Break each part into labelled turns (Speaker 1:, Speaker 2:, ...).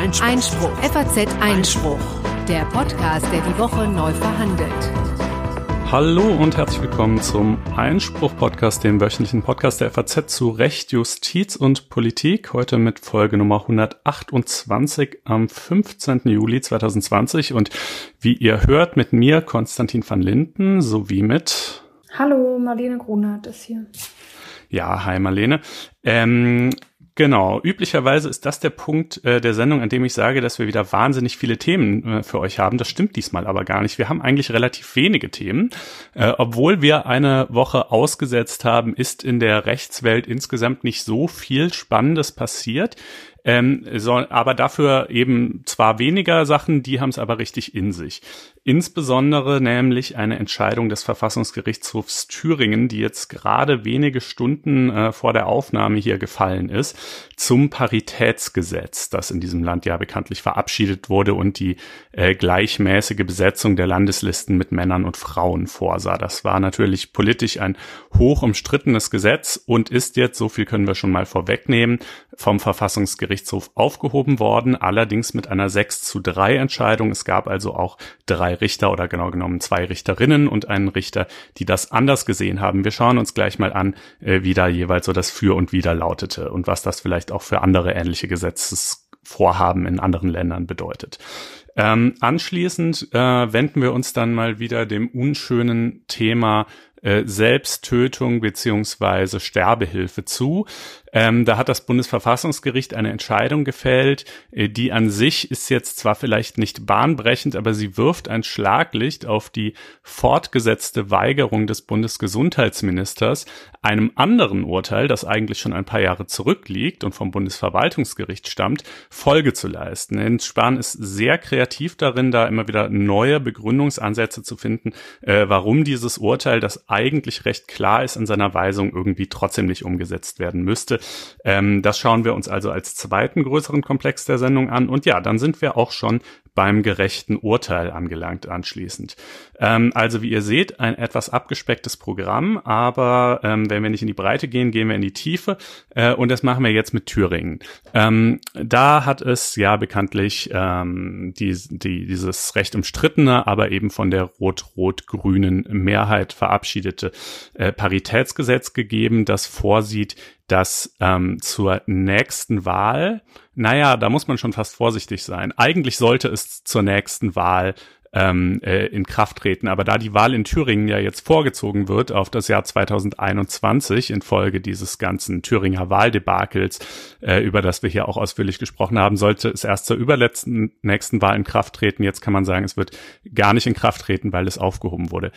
Speaker 1: Einspruch. Einspruch. FAZ Einspruch. Der Podcast, der die Woche neu verhandelt.
Speaker 2: Hallo und herzlich willkommen zum Einspruch-Podcast, dem wöchentlichen Podcast der FAZ zu Recht, Justiz und Politik. Heute mit Folge Nummer 128 am 15. Juli 2020. Und wie ihr hört, mit mir Konstantin van Linden sowie mit
Speaker 3: Hallo, Marlene Grunert ist hier.
Speaker 2: Ja, hi Marlene. Ähm, Genau, üblicherweise ist das der Punkt äh, der Sendung, an dem ich sage, dass wir wieder wahnsinnig viele Themen äh, für euch haben. Das stimmt diesmal aber gar nicht. Wir haben eigentlich relativ wenige Themen. Äh, obwohl wir eine Woche ausgesetzt haben, ist in der Rechtswelt insgesamt nicht so viel Spannendes passiert. Ähm, so, aber dafür eben zwar weniger Sachen, die haben es aber richtig in sich. Insbesondere nämlich eine Entscheidung des Verfassungsgerichtshofs Thüringen, die jetzt gerade wenige Stunden äh, vor der Aufnahme hier gefallen ist, zum Paritätsgesetz, das in diesem Land ja bekanntlich verabschiedet wurde und die äh, gleichmäßige Besetzung der Landeslisten mit Männern und Frauen vorsah. Das war natürlich politisch ein hoch umstrittenes Gesetz und ist jetzt, so viel können wir schon mal vorwegnehmen, vom Verfassungsgerichtshof aufgehoben worden, allerdings mit einer 6 zu 3 Entscheidung. Es gab also auch drei Richter oder genau genommen zwei Richterinnen und einen Richter, die das anders gesehen haben. Wir schauen uns gleich mal an, äh, wie da jeweils so das Für und Wider lautete und was das vielleicht auch für andere ähnliche Gesetzesvorhaben in anderen Ländern bedeutet. Ähm, anschließend äh, wenden wir uns dann mal wieder dem unschönen Thema äh, Selbsttötung beziehungsweise Sterbehilfe zu. Ähm, da hat das Bundesverfassungsgericht eine Entscheidung gefällt, äh, die an sich ist jetzt zwar vielleicht nicht bahnbrechend, aber sie wirft ein Schlaglicht auf die fortgesetzte Weigerung des Bundesgesundheitsministers, einem anderen Urteil, das eigentlich schon ein paar Jahre zurückliegt und vom Bundesverwaltungsgericht stammt, Folge zu leisten. Jens Spahn ist sehr kreativ darin, da immer wieder neue Begründungsansätze zu finden, äh, warum dieses Urteil, das eigentlich recht klar ist in seiner Weisung, irgendwie trotzdem nicht umgesetzt werden müsste. Ähm, das schauen wir uns also als zweiten größeren Komplex der Sendung an. Und ja, dann sind wir auch schon beim gerechten Urteil angelangt anschließend. Ähm, also wie ihr seht, ein etwas abgespecktes Programm, aber ähm, wenn wir nicht in die Breite gehen, gehen wir in die Tiefe äh, und das machen wir jetzt mit Thüringen. Ähm, da hat es ja bekanntlich ähm, die, die, dieses recht umstrittene, aber eben von der rot-rot-grünen Mehrheit verabschiedete äh, Paritätsgesetz gegeben, das vorsieht, dass ähm, zur nächsten Wahl, naja, da muss man schon fast vorsichtig sein. Eigentlich sollte es zur nächsten Wahl ähm, äh, in Kraft treten. Aber da die Wahl in Thüringen ja jetzt vorgezogen wird auf das Jahr 2021 infolge dieses ganzen Thüringer Wahldebakels, äh, über das wir hier auch ausführlich gesprochen haben, sollte es erst zur überletzten nächsten Wahl in Kraft treten. Jetzt kann man sagen, es wird gar nicht in Kraft treten, weil es aufgehoben wurde.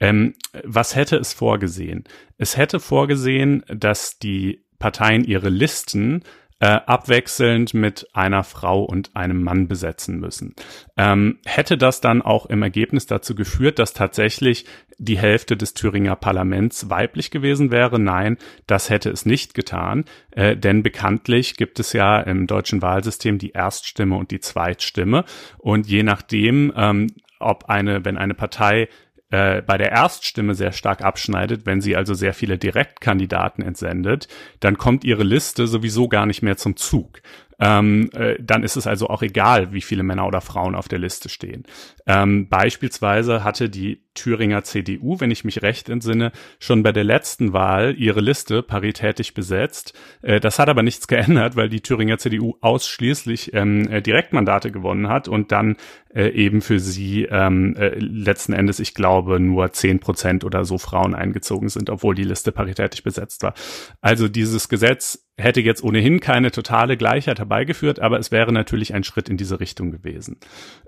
Speaker 2: Ähm, was hätte es vorgesehen? Es hätte vorgesehen, dass die Parteien ihre Listen äh, abwechselnd mit einer Frau und einem Mann besetzen müssen. Ähm, hätte das dann auch im Ergebnis dazu geführt, dass tatsächlich die Hälfte des Thüringer Parlaments weiblich gewesen wäre? Nein, das hätte es nicht getan, äh, denn bekanntlich gibt es ja im deutschen Wahlsystem die Erststimme und die Zweitstimme und je nachdem, ähm, ob eine, wenn eine Partei äh, bei der Erststimme sehr stark abschneidet, wenn sie also sehr viele Direktkandidaten entsendet, dann kommt ihre Liste sowieso gar nicht mehr zum Zug ähm, äh, dann ist es also auch egal, wie viele Männer oder Frauen auf der Liste stehen. Ähm, beispielsweise hatte die Thüringer CDU, wenn ich mich recht entsinne, schon bei der letzten Wahl ihre Liste paritätisch besetzt. Äh, das hat aber nichts geändert, weil die Thüringer CDU ausschließlich ähm, äh, Direktmandate gewonnen hat und dann äh, eben für sie ähm, äh, letzten Endes, ich glaube, nur zehn Prozent oder so Frauen eingezogen sind, obwohl die Liste paritätisch besetzt war. Also dieses Gesetz hätte jetzt ohnehin keine totale Gleichheit herbeigeführt, aber es wäre natürlich ein Schritt in diese Richtung gewesen.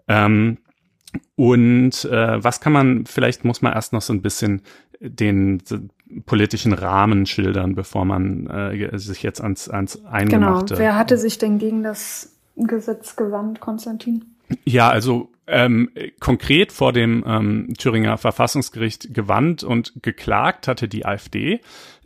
Speaker 2: Ähm, und äh, was kann man, vielleicht muss man erst noch so ein bisschen den politischen Rahmen schildern, bevor man äh, sich jetzt ans, ans Eingemachte...
Speaker 3: Genau, wer hatte sich denn gegen das Gesetz gewandt, Konstantin?
Speaker 2: Ja, also ähm, konkret vor dem ähm, Thüringer Verfassungsgericht gewandt und geklagt hatte die AfD.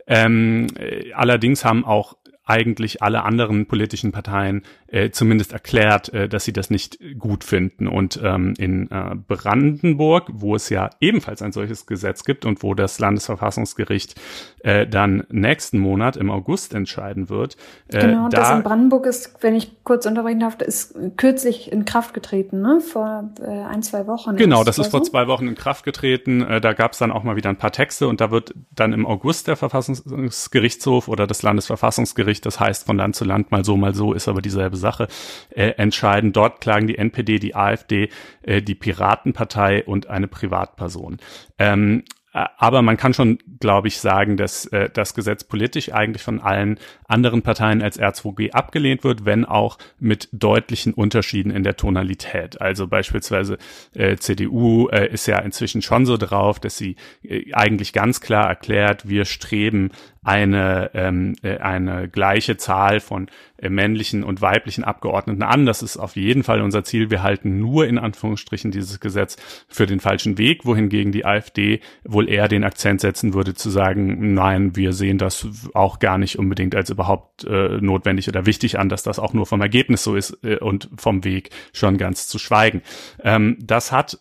Speaker 2: Ähm, äh, allerdings haben auch eigentlich alle anderen politischen Parteien äh, zumindest erklärt, äh, dass sie das nicht gut finden. Und ähm, in äh, Brandenburg, wo es ja ebenfalls ein solches Gesetz gibt und wo das Landesverfassungsgericht äh, dann nächsten Monat im August entscheiden wird.
Speaker 3: Äh, genau, da, das in Brandenburg ist, wenn ich kurz unterbrechen darf, ist kürzlich in Kraft getreten, ne? vor äh, ein, zwei Wochen.
Speaker 2: Genau, das ist vor so? zwei Wochen in Kraft getreten. Äh, da gab es dann auch mal wieder ein paar Texte und da wird dann im August der Verfassungsgerichtshof oder das Landesverfassungsgericht, das heißt von Land zu Land mal so, mal so, ist aber dieselbe Sache, äh, entscheiden. Dort klagen die NPD, die AfD, äh, die Piratenpartei und eine Privatperson. Ähm, äh, aber man kann schon, glaube ich, sagen, dass äh, das Gesetz politisch eigentlich von allen anderen Parteien als R2G abgelehnt wird, wenn auch mit deutlichen Unterschieden in der Tonalität. Also beispielsweise äh, CDU äh, ist ja inzwischen schon so drauf, dass sie äh, eigentlich ganz klar erklärt, wir streben eine, ähm, äh, eine gleiche Zahl von äh, männlichen und weiblichen Abgeordneten an. Das ist auf jeden Fall unser Ziel. Wir halten nur in Anführungsstrichen dieses Gesetz für den falschen Weg, wohingegen die AfD wohl eher den Akzent setzen würde zu sagen, nein, wir sehen das auch gar nicht unbedingt als überhaupt äh, notwendig oder wichtig an, dass das auch nur vom Ergebnis so ist äh, und vom Weg schon ganz zu schweigen. Ähm, das hat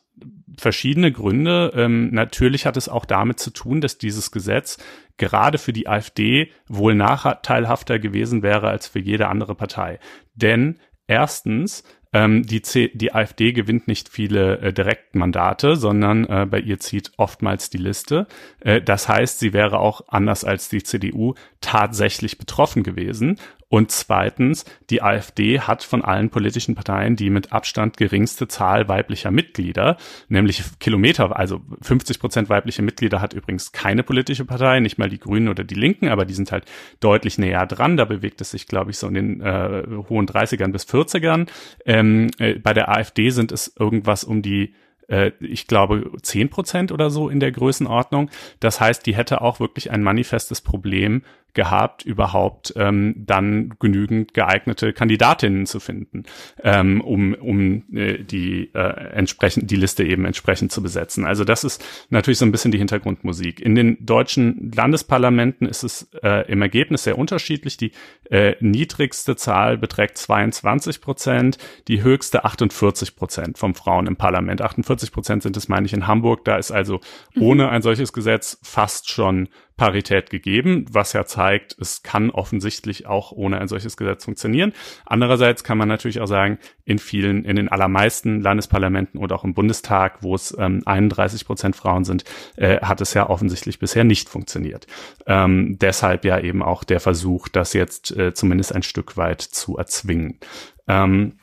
Speaker 2: verschiedene Gründe. Ähm, natürlich hat es auch damit zu tun, dass dieses Gesetz gerade für die AfD wohl nachteilhafter gewesen wäre als für jede andere Partei. Denn erstens ähm, die, C die AfD gewinnt nicht viele äh, Direktmandate, sondern äh, bei ihr zieht oftmals die Liste. Äh, das heißt, sie wäre auch anders als die CDU tatsächlich betroffen gewesen. Und zweitens, die AfD hat von allen politischen Parteien die mit Abstand geringste Zahl weiblicher Mitglieder, nämlich Kilometer, also 50 Prozent weibliche Mitglieder hat übrigens keine politische Partei, nicht mal die Grünen oder die Linken, aber die sind halt deutlich näher dran. Da bewegt es sich, glaube ich, so in den äh, hohen 30ern bis 40ern. Ähm, äh, bei der AfD sind es irgendwas um die äh, ich glaube, zehn Prozent oder so in der Größenordnung. Das heißt, die hätte auch wirklich ein manifestes Problem gehabt, überhaupt ähm, dann genügend geeignete Kandidatinnen zu finden, ähm, um, um äh, die äh, entsprechend die Liste eben entsprechend zu besetzen. Also das ist natürlich so ein bisschen die Hintergrundmusik. In den deutschen Landesparlamenten ist es äh, im Ergebnis sehr unterschiedlich. Die äh, niedrigste Zahl beträgt 22 Prozent, die höchste 48 Prozent vom Frauen im Parlament. 48 Prozent sind es, meine ich, in Hamburg. Da ist also mhm. ohne ein solches Gesetz fast schon Parität gegeben, was ja zeigt, es kann offensichtlich auch ohne ein solches Gesetz funktionieren. Andererseits kann man natürlich auch sagen, in vielen, in den allermeisten Landesparlamenten oder auch im Bundestag, wo es ähm, 31 Prozent Frauen sind, äh, hat es ja offensichtlich bisher nicht funktioniert. Ähm, deshalb ja eben auch der Versuch, das jetzt äh, zumindest ein Stück weit zu erzwingen. Ähm,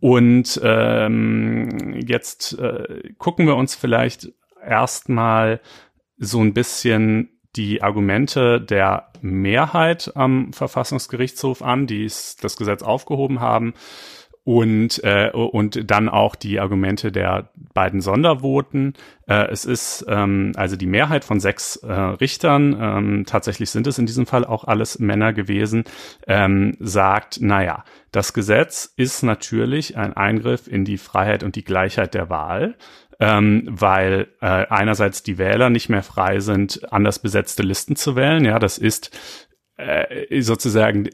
Speaker 2: und ähm, jetzt äh, gucken wir uns vielleicht erstmal so ein bisschen die Argumente der Mehrheit am Verfassungsgerichtshof an, die das Gesetz aufgehoben haben und äh, und dann auch die Argumente der beiden Sondervoten. Äh, es ist ähm, also die Mehrheit von sechs äh, Richtern, ähm, tatsächlich sind es in diesem Fall auch alles Männer gewesen, ähm, sagt, naja, das Gesetz ist natürlich ein Eingriff in die Freiheit und die Gleichheit der Wahl ähm, weil äh, einerseits die Wähler nicht mehr frei sind, anders besetzte Listen zu wählen. Ja, das ist äh, sozusagen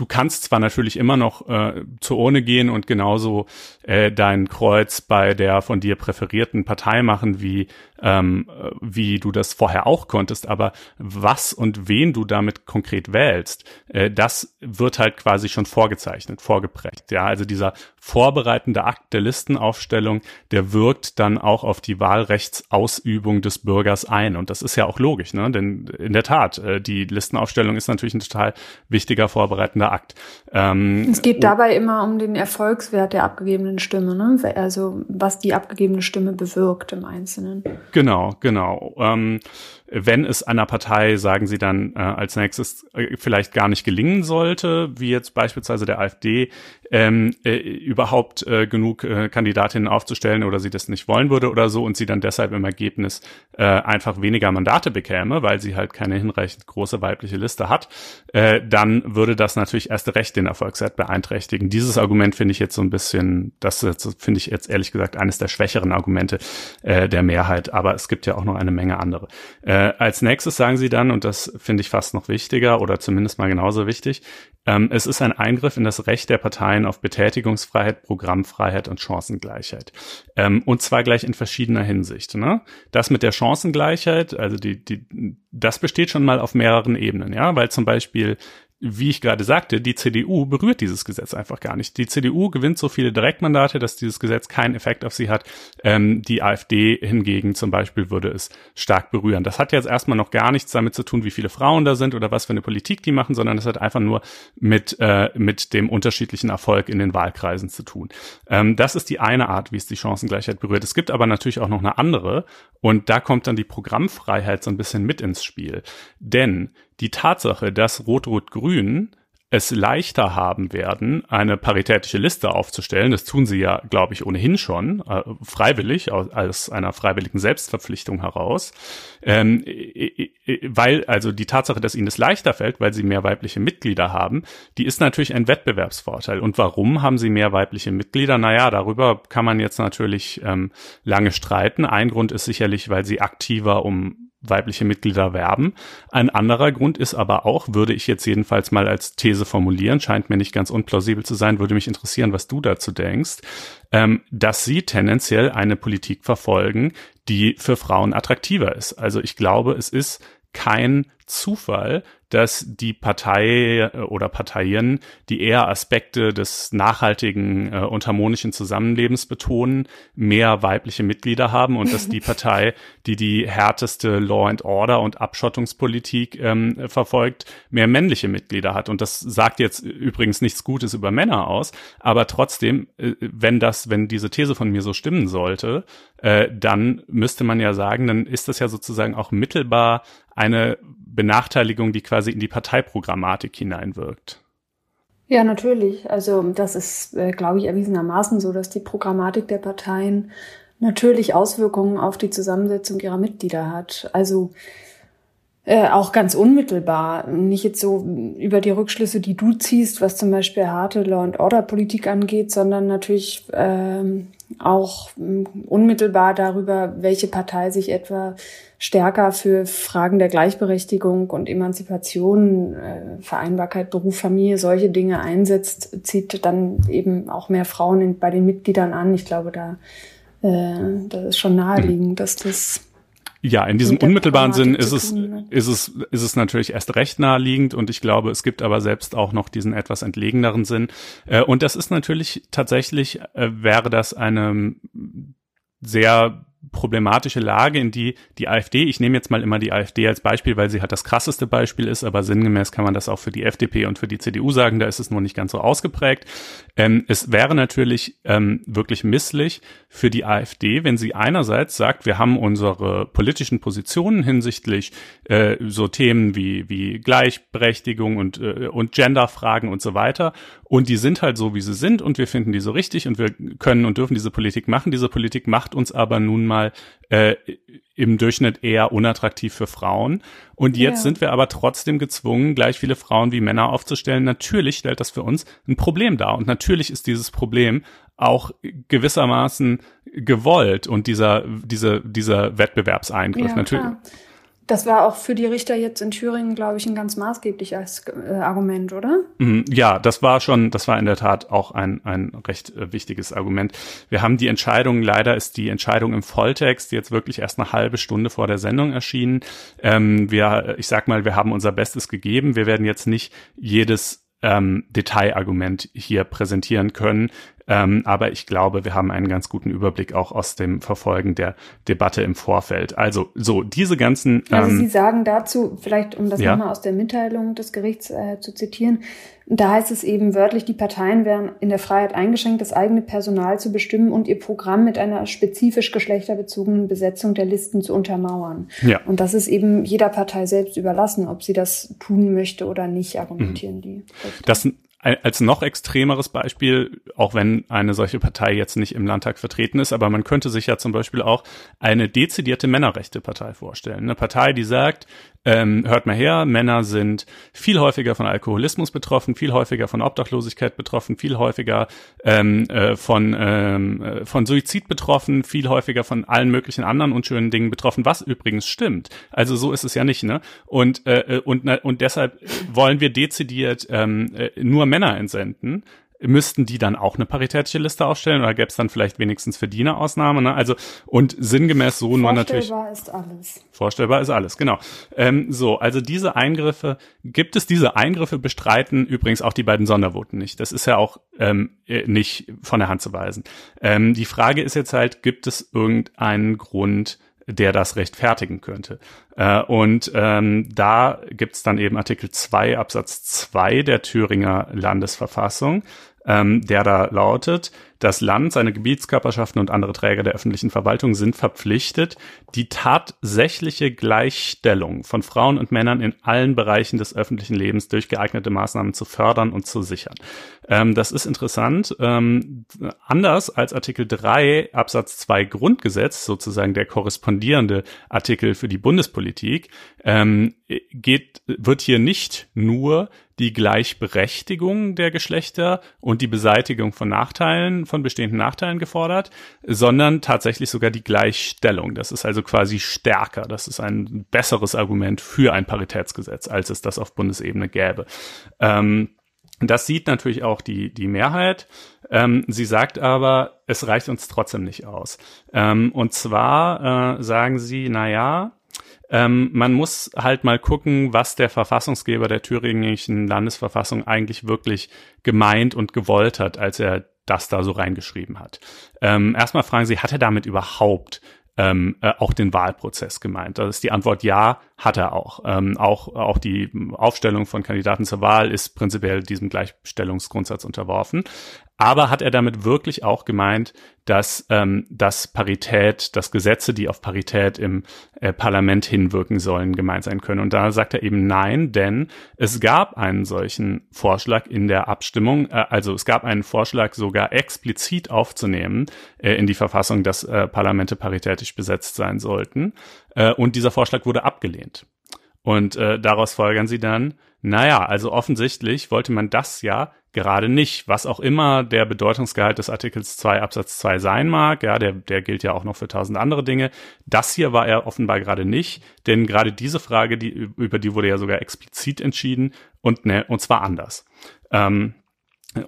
Speaker 2: du kannst zwar natürlich immer noch äh, zur Urne gehen und genauso äh, dein Kreuz bei der von dir präferierten Partei machen, wie ähm, wie du das vorher auch konntest, aber was und wen du damit konkret wählst, äh, das wird halt quasi schon vorgezeichnet, vorgeprägt. Ja, also dieser vorbereitende Akt der Listenaufstellung, der wirkt dann auch auf die Wahlrechtsausübung des Bürgers ein. Und das ist ja auch logisch, ne? Denn in der Tat, äh, die Listenaufstellung ist natürlich ein total wichtiger vorbereitender Akt.
Speaker 3: Ähm, es geht dabei immer um den Erfolgswert der abgegebenen Stimme, ne? Also was die abgegebene Stimme bewirkt im Einzelnen.
Speaker 2: Genau, genau. Ähm, wenn es einer Partei, sagen sie dann äh, als nächstes, äh, vielleicht gar nicht gelingen sollte, wie jetzt beispielsweise der AfD, ähm, äh, überhaupt äh, genug äh, Kandidatinnen aufzustellen oder sie das nicht wollen würde oder so und sie dann deshalb im Ergebnis äh, einfach weniger Mandate bekäme, weil sie halt keine hinreichend große weibliche Liste hat, äh, dann würde das natürlich erst recht den Erfolgswert beeinträchtigen. Dieses Argument finde ich jetzt so ein bisschen, das finde ich jetzt ehrlich gesagt eines der schwächeren Argumente äh, der Mehrheit, aber es gibt ja auch noch eine Menge andere. Äh, Äh, als nächstes sagen sie dann, und das finde ich fast noch wichtiger oder zumindest mal genauso wichtig, ähm, es ist ein Eingriff in das Recht der Parteien auf Betätigungsfreiheit, Programmfreiheit und Chancengleichheit. Ähm, und zwar gleich in verschiedener Hinsicht. Ne? Das mit der Chancengleichheit, also die, die, das besteht schon mal auf mehreren Ebenen, ja, weil zum Beispiel wie ich gerade sagte, die CDU berührt dieses Gesetz einfach gar nicht. Die CDU gewinnt so viele Direktmandate, dass dieses Gesetz keinen Effekt auf sie hat. Ähm, die AfD hingegen zum Beispiel würde es stark berühren. Das hat jetzt erstmal noch gar nichts damit zu tun, wie viele Frauen da sind oder was für eine Politik die machen, sondern es hat einfach nur mit, äh, mit dem unterschiedlichen Erfolg in den Wahlkreisen zu tun. Ähm, das ist die eine Art, wie es die Chancengleichheit berührt. Es gibt aber natürlich auch noch eine andere und da kommt dann die Programmfreiheit so ein bisschen mit ins Spiel. Denn die Tatsache, dass Rot-Rot-Grün es leichter haben werden, eine paritätische Liste aufzustellen. Das tun sie ja, glaube ich, ohnehin schon, äh, freiwillig, aus einer freiwilligen Selbstverpflichtung heraus. Ähm, weil, also die Tatsache, dass ihnen das leichter fällt, weil sie mehr weibliche Mitglieder haben, die ist natürlich ein Wettbewerbsvorteil. Und warum haben sie mehr weibliche Mitglieder? Naja, darüber kann man jetzt natürlich ähm, lange streiten. Ein Grund ist sicherlich, weil sie aktiver um weibliche Mitglieder werben. Ein anderer Grund ist aber auch, würde ich jetzt jedenfalls mal als These formulieren, scheint mir nicht ganz unplausibel zu sein, würde mich interessieren, was du dazu denkst, ähm, dass sie tendenziell eine Politik verfolgen, die für Frauen attraktiver ist. Also ich glaube, es ist kein Zufall, dass die Partei äh, oder Parteien, die eher Aspekte des nachhaltigen äh, und harmonischen Zusammenlebens betonen, mehr weibliche Mitglieder haben und dass die Partei, die die härteste Law and Order und Abschottungspolitik ähm, verfolgt, mehr männliche Mitglieder hat. Und das sagt jetzt übrigens nichts Gutes über Männer aus, aber trotzdem, äh, wenn das, wenn diese These von mir so stimmen sollte, äh, dann müsste man ja sagen, dann ist das ja sozusagen auch mittelbar eine Benachteiligung, die quasi in die Parteiprogrammatik hineinwirkt.
Speaker 3: Ja, natürlich. Also das ist, äh, glaube ich, erwiesenermaßen so, dass die Programmatik der Parteien natürlich Auswirkungen auf die Zusammensetzung ihrer Mitglieder hat. Also äh, auch ganz unmittelbar. Nicht jetzt so über die Rückschlüsse, die du ziehst, was zum Beispiel harte Law and Order Politik angeht, sondern natürlich ähm, auch ähm, unmittelbar darüber, welche Partei sich etwa stärker für Fragen der Gleichberechtigung und Emanzipation, äh, Vereinbarkeit, Beruf, Familie, solche Dinge einsetzt, zieht dann eben auch mehr Frauen in, bei den Mitgliedern an. Ich glaube, da äh, das ist schon naheliegend, dass das
Speaker 2: ja, in diesem unmittelbaren Sinn ist es, ist es, ist es natürlich erst recht naheliegend und ich glaube, es gibt aber selbst auch noch diesen etwas entlegeneren Sinn. Äh, und das ist natürlich tatsächlich, äh, wäre das eine sehr problematische Lage, in die die AfD, ich nehme jetzt mal immer die AfD als Beispiel, weil sie halt das krasseste Beispiel ist, aber sinngemäß kann man das auch für die FDP und für die CDU sagen, da ist es nur nicht ganz so ausgeprägt. Ähm, es wäre natürlich ähm, wirklich misslich für die AfD, wenn sie einerseits sagt, wir haben unsere politischen Positionen hinsichtlich äh, so Themen wie, wie Gleichberechtigung und, äh, und Genderfragen und so weiter und die sind halt so, wie sie sind und wir finden die so richtig und wir können und dürfen diese Politik machen. Diese Politik macht uns aber nun mal äh, im Durchschnitt eher unattraktiv für Frauen. Und jetzt ja. sind wir aber trotzdem gezwungen, gleich viele Frauen wie Männer aufzustellen. Natürlich stellt das für uns ein Problem dar. Und natürlich ist dieses Problem auch gewissermaßen gewollt und dieser, dieser, dieser Wettbewerbseingriff.
Speaker 3: Ja,
Speaker 2: natürlich.
Speaker 3: Klar. Das war auch für die Richter jetzt in Thüringen, glaube ich, ein ganz maßgebliches äh, Argument, oder?
Speaker 2: Mhm, ja, das war schon, das war in der Tat auch ein, ein recht äh, wichtiges Argument. Wir haben die Entscheidung, leider ist die Entscheidung im Volltext jetzt wirklich erst eine halbe Stunde vor der Sendung erschienen. Ähm, wir, ich sag mal, wir haben unser Bestes gegeben. Wir werden jetzt nicht jedes ähm, Detailargument hier präsentieren können. Ähm, aber ich glaube, wir haben einen ganz guten Überblick auch aus dem Verfolgen der Debatte im Vorfeld. Also so diese ganzen.
Speaker 3: Ähm, also Sie sagen dazu, vielleicht um das ja? nochmal aus der Mitteilung des Gerichts äh, zu zitieren, da heißt es eben wörtlich, die Parteien wären in der Freiheit eingeschränkt, das eigene Personal zu bestimmen und ihr Programm mit einer spezifisch geschlechterbezogenen Besetzung der Listen zu untermauern. Ja. Und das ist eben jeder Partei selbst überlassen, ob sie das tun möchte oder nicht, argumentieren mhm. die.
Speaker 2: Das als noch extremeres Beispiel, auch wenn eine solche Partei jetzt nicht im Landtag vertreten ist, aber man könnte sich ja zum Beispiel auch eine dezidierte Männerrechtepartei vorstellen. Eine Partei, die sagt, ähm, hört mal her, Männer sind viel häufiger von Alkoholismus betroffen, viel häufiger von Obdachlosigkeit betroffen, viel häufiger ähm, äh, von, ähm, äh, von Suizid betroffen, viel häufiger von allen möglichen anderen unschönen Dingen betroffen, was übrigens stimmt. Also so ist es ja nicht, ne? Und, äh, äh und, und deshalb wollen wir dezidiert ähm, äh, nur Männer entsenden müssten die dann auch eine paritätische Liste aufstellen oder gäbe es dann vielleicht wenigstens Verdiener-Ausnahme? Ne? Also und sinngemäß so nur natürlich.
Speaker 3: Vorstellbar ist alles.
Speaker 2: Vorstellbar ist alles, genau. Ähm, so, also diese Eingriffe, gibt es diese Eingriffe, bestreiten übrigens auch die beiden Sondervoten nicht. Das ist ja auch ähm, äh, nicht von der Hand zu weisen. Ähm, die Frage ist jetzt halt, gibt es irgendeinen Grund, der das rechtfertigen könnte. Äh, und ähm, da gibt's dann eben Artikel 2 Absatz 2 der Thüringer Landesverfassung, ähm, der da lautet, das Land, seine Gebietskörperschaften und andere Träger der öffentlichen Verwaltung sind verpflichtet, die tatsächliche Gleichstellung von Frauen und Männern in allen Bereichen des öffentlichen Lebens durch geeignete Maßnahmen zu fördern und zu sichern. Ähm, das ist interessant. Ähm, anders als Artikel 3 Absatz 2 Grundgesetz, sozusagen der korrespondierende Artikel für die Bundespolitik, ähm, geht, wird hier nicht nur die Gleichberechtigung der Geschlechter und die Beseitigung von Nachteilen, von bestehenden Nachteilen gefordert, sondern tatsächlich sogar die Gleichstellung. Das ist also quasi stärker. Das ist ein besseres Argument für ein Paritätsgesetz, als es das auf Bundesebene gäbe. Ähm, das sieht natürlich auch die, die Mehrheit. Ähm, sie sagt aber, es reicht uns trotzdem nicht aus. Ähm, und zwar äh, sagen sie, na ja, ähm, man muss halt mal gucken, was der Verfassungsgeber der thüringischen Landesverfassung eigentlich wirklich gemeint und gewollt hat, als er das da so reingeschrieben hat. Ähm, erstmal fragen Sie, hat er damit überhaupt ähm, äh, auch den Wahlprozess gemeint? Das ist die Antwort ja, hat er auch. Ähm, auch, auch die Aufstellung von Kandidaten zur Wahl ist prinzipiell diesem Gleichstellungsgrundsatz unterworfen. Aber hat er damit wirklich auch gemeint, dass, ähm, dass Parität, dass Gesetze, die auf Parität im äh, Parlament hinwirken sollen, gemeint sein können? Und da sagt er eben nein, denn es gab einen solchen Vorschlag in der Abstimmung, äh, also es gab einen Vorschlag sogar explizit aufzunehmen äh, in die Verfassung, dass äh, Parlamente paritätisch besetzt sein sollten. Äh, und dieser Vorschlag wurde abgelehnt. Und äh, daraus folgern sie dann, naja, also offensichtlich wollte man das ja gerade nicht, was auch immer der Bedeutungsgehalt des Artikels 2 Absatz 2 sein mag, ja, der, der gilt ja auch noch für tausend andere Dinge. Das hier war er offenbar gerade nicht, denn gerade diese Frage, die, über die wurde ja sogar explizit entschieden und, ne, und zwar anders. Ähm,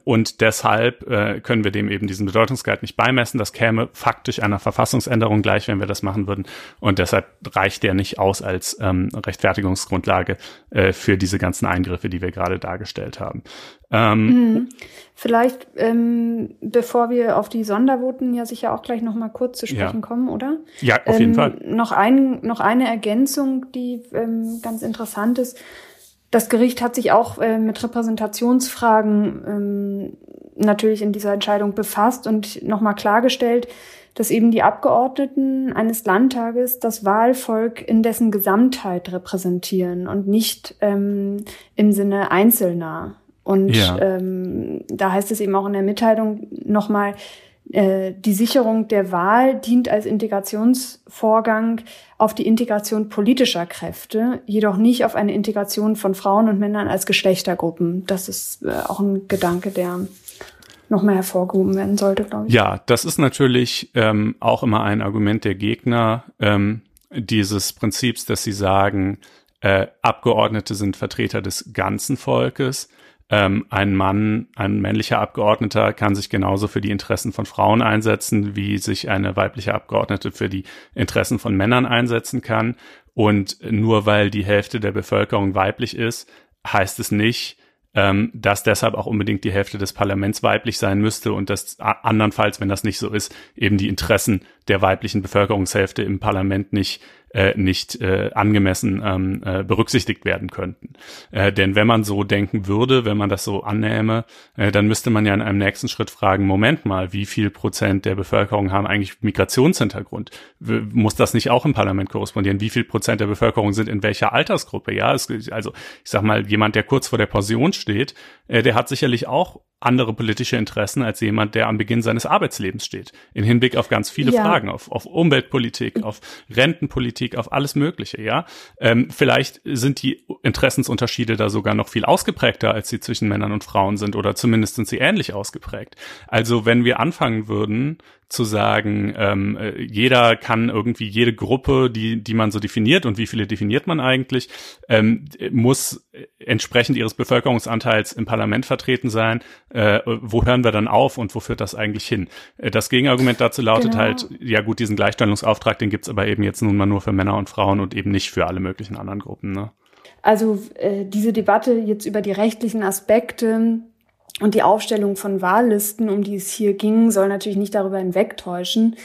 Speaker 2: und deshalb äh, können wir dem eben diesen Bedeutungsgehalt nicht beimessen. Das käme faktisch einer Verfassungsänderung gleich, wenn wir das machen würden. Und deshalb reicht der nicht aus als ähm, Rechtfertigungsgrundlage äh, für diese ganzen Eingriffe, die wir gerade dargestellt haben.
Speaker 3: Ähm, mhm. Vielleicht, ähm, bevor wir auf die Sondervoten ja sicher auch gleich noch mal kurz zu sprechen ja. kommen, oder?
Speaker 2: Ja, auf jeden
Speaker 3: ähm,
Speaker 2: Fall.
Speaker 3: Noch, ein, noch eine Ergänzung, die ähm, ganz interessant ist das Gericht hat sich auch äh, mit Repräsentationsfragen ähm, natürlich in dieser Entscheidung befasst und nochmal klargestellt, dass eben die Abgeordneten eines Landtages das Wahlvolk in dessen Gesamtheit repräsentieren und nicht ähm, im Sinne Einzelner. Und ja. ähm, da heißt es eben auch in der Mitteilung nochmal, die Sicherung der Wahl dient als Integrationsvorgang auf die Integration politischer Kräfte, jedoch nicht auf eine Integration von Frauen und Männern als Geschlechtergruppen. Das ist äh, auch ein Gedanke, der noch mehr hervorgehoben werden sollte, glaube ich.
Speaker 2: Ja, das ist natürlich ähm, auch immer ein Argument der Gegner ähm, dieses Prinzips, dass sie sagen, äh, Abgeordnete sind Vertreter des ganzen Volkes ähm, ein Mann, ein männlicher Abgeordneter kann sich genauso für die Interessen von Frauen einsetzen, wie sich eine weibliche Abgeordnete für die Interessen von Männern einsetzen kann. Und nur weil die Hälfte der Bevölkerung weiblich ist, heißt es nicht, ähm, dass deshalb auch unbedingt die Hälfte des Parlaments weiblich sein müsste und dass andernfalls, wenn das nicht so ist, eben die Interessen der weiblichen Bevölkerungshälfte im Parlament nicht äh, nicht äh, angemessen ähm, äh, berücksichtigt werden könnten. Äh, denn wenn man so denken würde, wenn man das so annähme, äh, dann müsste man ja in einem nächsten Schritt fragen, Moment mal, wie viel Prozent der Bevölkerung haben eigentlich Migrationshintergrund? W muss das nicht auch im Parlament korrespondieren? Wie viel Prozent der Bevölkerung sind in welcher Altersgruppe? Ja, es, also ich sag mal, jemand, der kurz vor der Pension steht, äh, der hat sicherlich auch andere politische Interessen als jemand, der am Beginn seines Arbeitslebens steht. In Hinblick auf ganz viele ja. Fragen, auf, auf Umweltpolitik, auf Rentenpolitik, auf alles Mögliche, ja. Ähm, vielleicht sind die Interessensunterschiede da sogar noch viel ausgeprägter, als sie zwischen Männern und Frauen sind, oder zumindest sind sie ähnlich ausgeprägt. Also wenn wir anfangen würden, zu sagen, ähm, äh, jeder kann irgendwie jede Gruppe, die, die man so definiert und wie viele definiert man eigentlich, ähm, muss entsprechend ihres Bevölkerungsanteils im Parlament vertreten sein. Äh, wo hören wir dann auf und wo führt das eigentlich hin? Äh, das Gegenargument dazu lautet genau. halt, ja gut, diesen Gleichstellungsauftrag, den gibt's aber eben jetzt nun mal nur für Männer und Frauen und eben nicht für alle möglichen anderen Gruppen. Ne?
Speaker 3: Also äh, diese Debatte jetzt über die rechtlichen Aspekte und die Aufstellung von Wahllisten, um die es hier ging, soll natürlich nicht darüber hinwegtäuschen,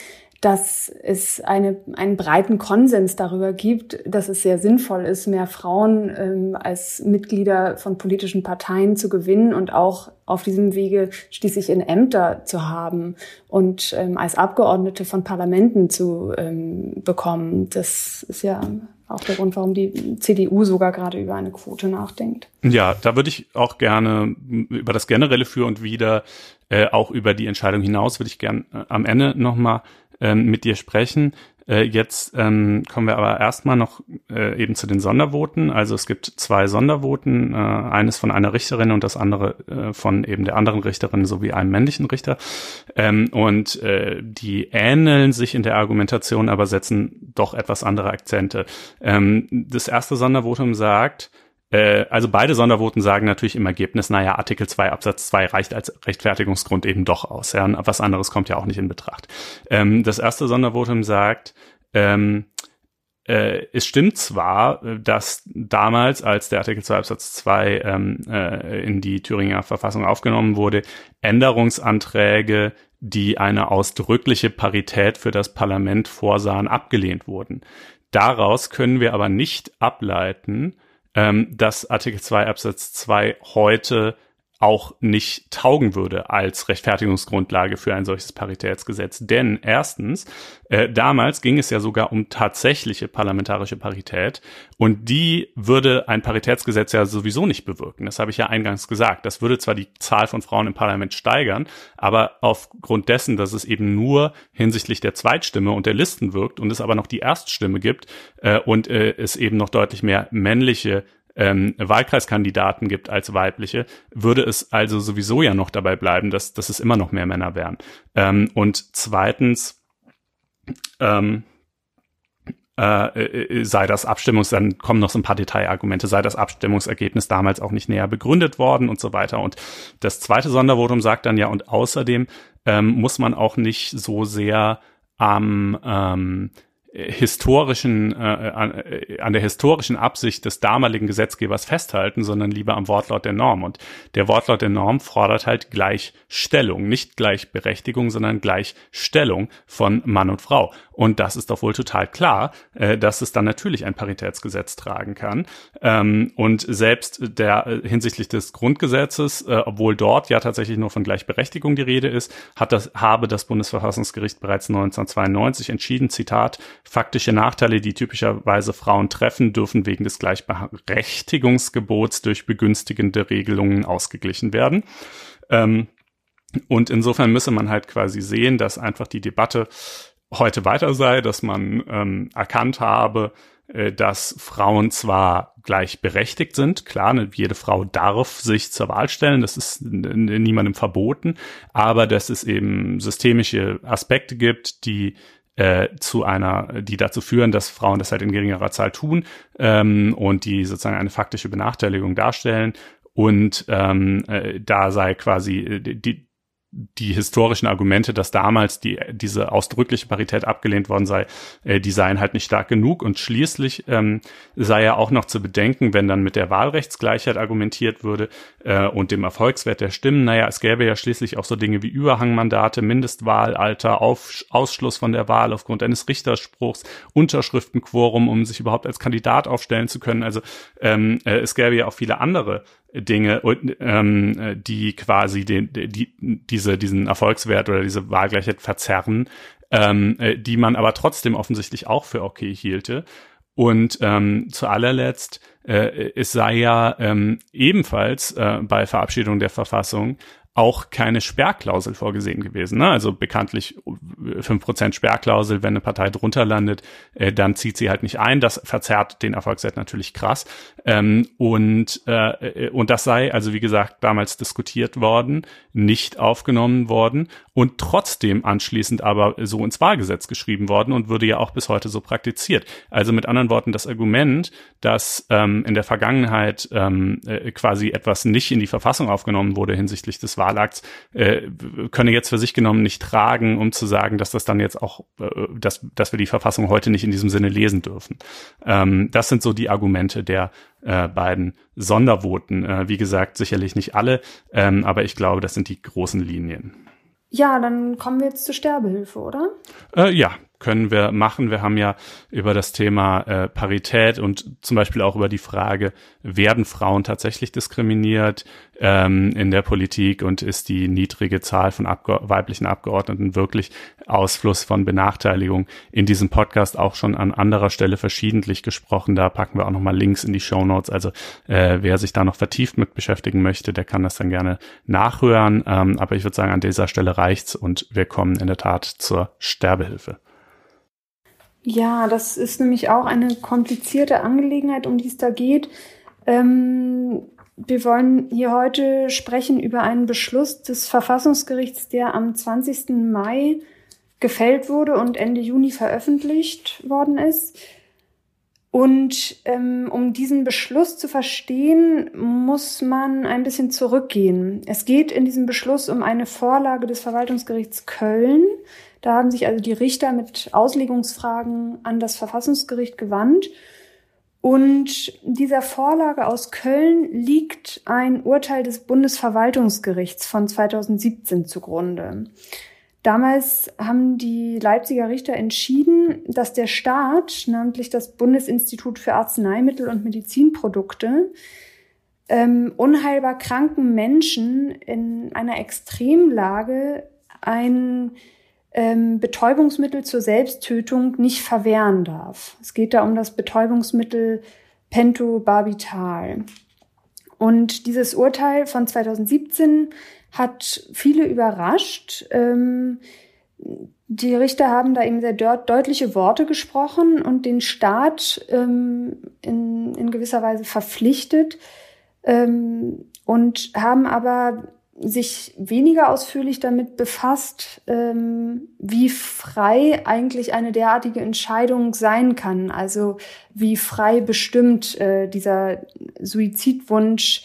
Speaker 3: dass es eine, einen breiten Konsens darüber gibt, dass es sehr sinnvoll ist, mehr Frauen ähm, als Mitglieder von politischen Parteien zu gewinnen und auch auf diesem Wege schließlich in Ämter zu haben und ähm, als Abgeordnete von Parlamenten zu ähm, bekommen. Das ist ja auch der Grund, warum die CDU sogar gerade über eine Quote nachdenkt.
Speaker 2: Ja, da würde ich auch gerne über das Generelle für und wieder, äh, auch über die Entscheidung hinaus, würde ich gerne äh, am Ende nochmal ähm, mit dir sprechen. Äh, jetzt ähm, kommen wir aber erstmal noch äh, eben zu den Sondervoten. Also es gibt zwei Sondervoten, äh, eines von einer Richterin und das andere äh, von eben der anderen Richterin sowie einem männlichen Richter. Ähm, und äh, die ähneln sich in der Argumentation, aber setzen doch etwas andere Akzente. Ähm, das erste Sondervotum sagt, äh, also beide Sondervoten sagen natürlich im Ergebnis, naja, Artikel 2 Absatz 2 reicht als Rechtfertigungsgrund eben doch aus. Ja, was anderes kommt ja auch nicht in Betracht. Ähm, das erste Sondervotum sagt, ähm, äh, es stimmt zwar, dass damals, als der Artikel 2 Absatz 2 ähm, äh, in die Thüringer Verfassung aufgenommen wurde, Änderungsanträge, die eine ausdrückliche Parität für das Parlament vorsahen, abgelehnt wurden. Daraus können wir aber nicht ableiten, ähm, dass Artikel 2 Absatz 2 heute auch nicht taugen würde als Rechtfertigungsgrundlage für ein solches Paritätsgesetz. Denn erstens, äh, damals ging es ja sogar um tatsächliche parlamentarische Parität und die würde ein Paritätsgesetz ja sowieso nicht bewirken. Das habe ich ja eingangs gesagt. Das würde zwar die Zahl von Frauen im Parlament steigern, aber aufgrund dessen, dass es eben nur hinsichtlich der Zweitstimme und der Listen wirkt und es aber noch die Erststimme gibt äh, und äh, es eben noch deutlich mehr männliche ähm, Wahlkreiskandidaten gibt als weibliche, würde es also sowieso ja noch dabei bleiben, dass, dass es immer noch mehr Männer wären. Ähm, und zweitens, ähm, äh, äh, sei das Abstimmungs, dann kommen noch so ein paar Detailargumente, sei das Abstimmungsergebnis damals auch nicht näher begründet worden und so weiter. Und das zweite Sondervotum sagt dann ja, und außerdem ähm, muss man auch nicht so sehr am ähm, historischen, äh, an, äh, an der historischen Absicht des damaligen Gesetzgebers festhalten, sondern lieber am Wortlaut der Norm. Und der Wortlaut der Norm fordert halt Gleichstellung, nicht Gleichberechtigung, sondern Gleichstellung von Mann und Frau. Und das ist doch wohl total klar, äh, dass es dann natürlich ein Paritätsgesetz tragen kann. Ähm, und selbst der äh, hinsichtlich des Grundgesetzes, äh, obwohl dort ja tatsächlich nur von Gleichberechtigung die Rede ist, hat das, habe das Bundesverfassungsgericht bereits 1992 entschieden, Zitat, faktische Nachteile, die typischerweise Frauen treffen, dürfen wegen des Gleichberechtigungsgebots durch begünstigende Regelungen ausgeglichen werden. Ähm, und insofern müsse man halt quasi sehen, dass einfach die Debatte heute weiter sei, dass man ähm, erkannt habe, äh, dass Frauen zwar gleichberechtigt sind, klar, ne, jede Frau darf sich zur Wahl stellen, das ist niemandem verboten, aber dass es eben systemische Aspekte gibt, die äh, zu einer, die dazu führen, dass Frauen das halt in geringerer Zahl tun ähm, und die sozusagen eine faktische Benachteiligung darstellen. Und ähm, äh, da sei quasi äh, die, die historischen Argumente, dass damals die, diese ausdrückliche Parität abgelehnt worden sei, äh, die seien halt nicht stark genug. Und schließlich ähm, sei ja auch noch zu bedenken, wenn dann mit der Wahlrechtsgleichheit argumentiert würde äh, und dem Erfolgswert der Stimmen, naja, es gäbe ja schließlich auch so Dinge wie Überhangmandate, Mindestwahlalter, Auf, Ausschluss von der Wahl aufgrund eines Richterspruchs, Unterschriftenquorum, um sich überhaupt als Kandidat aufstellen zu können. Also ähm, äh, es gäbe ja auch viele andere Dinge, ähm, die quasi den, die, diese, diesen Erfolgswert oder diese Wahlgleichheit verzerren, ähm, äh, die man aber trotzdem offensichtlich auch für okay hielte. Und ähm, zu allerletzt, äh, es sei ja ähm, ebenfalls äh, bei Verabschiedung der Verfassung auch keine Sperrklausel vorgesehen gewesen. Ne? Also bekanntlich fünf Prozent Sperrklausel, wenn eine Partei drunter landet, äh, dann zieht sie halt nicht ein. Das verzerrt den Erfolgswert natürlich krass. Ähm, und, äh, und das sei, also wie gesagt, damals diskutiert worden, nicht aufgenommen worden und trotzdem anschließend aber so ins Wahlgesetz geschrieben worden und würde ja auch bis heute so praktiziert. Also mit anderen Worten, das Argument, dass ähm, in der Vergangenheit ähm, äh, quasi etwas nicht in die Verfassung aufgenommen wurde hinsichtlich des Wahlakts, äh, könne jetzt für sich genommen nicht tragen, um zu sagen, dass das dann jetzt auch, äh, dass, dass wir die Verfassung heute nicht in diesem Sinne lesen dürfen. Ähm, das sind so die Argumente der äh, beiden Sondervoten. Äh, wie gesagt, sicherlich nicht alle, ähm, aber ich glaube, das sind die großen Linien.
Speaker 3: Ja, dann kommen wir jetzt zur Sterbehilfe, oder?
Speaker 2: Äh, ja, können wir machen. Wir haben ja über das Thema äh, Parität und zum Beispiel auch über die Frage, werden Frauen tatsächlich diskriminiert ähm, in der Politik und ist die niedrige Zahl von Abge weiblichen Abgeordneten wirklich Ausfluss von Benachteiligung in diesem Podcast auch schon an anderer Stelle verschiedentlich gesprochen. Da packen wir auch nochmal Links in die Show Notes. Also äh, wer sich da noch vertieft mit beschäftigen möchte, der kann das dann gerne nachhören. Ähm, aber ich würde sagen, an dieser Stelle reicht's und wir kommen in der Tat zur Sterbehilfe.
Speaker 3: Ja, das ist nämlich auch eine komplizierte Angelegenheit, um die es da geht. Ähm, wir wollen hier heute sprechen über einen Beschluss des Verfassungsgerichts, der am 20. Mai gefällt wurde und Ende Juni veröffentlicht worden ist. Und ähm, um diesen Beschluss zu verstehen, muss man ein bisschen zurückgehen. Es geht in diesem Beschluss um eine Vorlage des Verwaltungsgerichts Köln, da haben sich also die Richter mit Auslegungsfragen an das Verfassungsgericht gewandt. Und dieser Vorlage aus Köln liegt ein Urteil des Bundesverwaltungsgerichts von 2017 zugrunde. Damals haben die Leipziger Richter entschieden, dass der Staat, namentlich das Bundesinstitut für Arzneimittel und Medizinprodukte, ähm, unheilbar kranken Menschen in einer Extremlage ein ähm, Betäubungsmittel zur Selbsttötung nicht verwehren darf. Es geht da um das Betäubungsmittel Pentobarbital. Und dieses Urteil von 2017 hat viele überrascht. Ähm, die Richter haben da eben sehr deutliche Worte gesprochen und den Staat ähm, in, in gewisser Weise verpflichtet ähm, und haben aber sich weniger ausführlich damit befasst, ähm, wie frei eigentlich eine derartige Entscheidung sein kann. Also wie frei bestimmt äh, dieser Suizidwunsch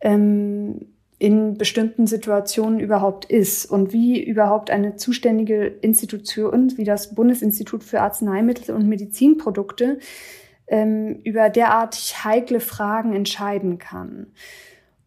Speaker 3: ähm, in bestimmten Situationen überhaupt ist und wie überhaupt eine zuständige Institution wie das Bundesinstitut für Arzneimittel und Medizinprodukte ähm, über derartig heikle Fragen entscheiden kann.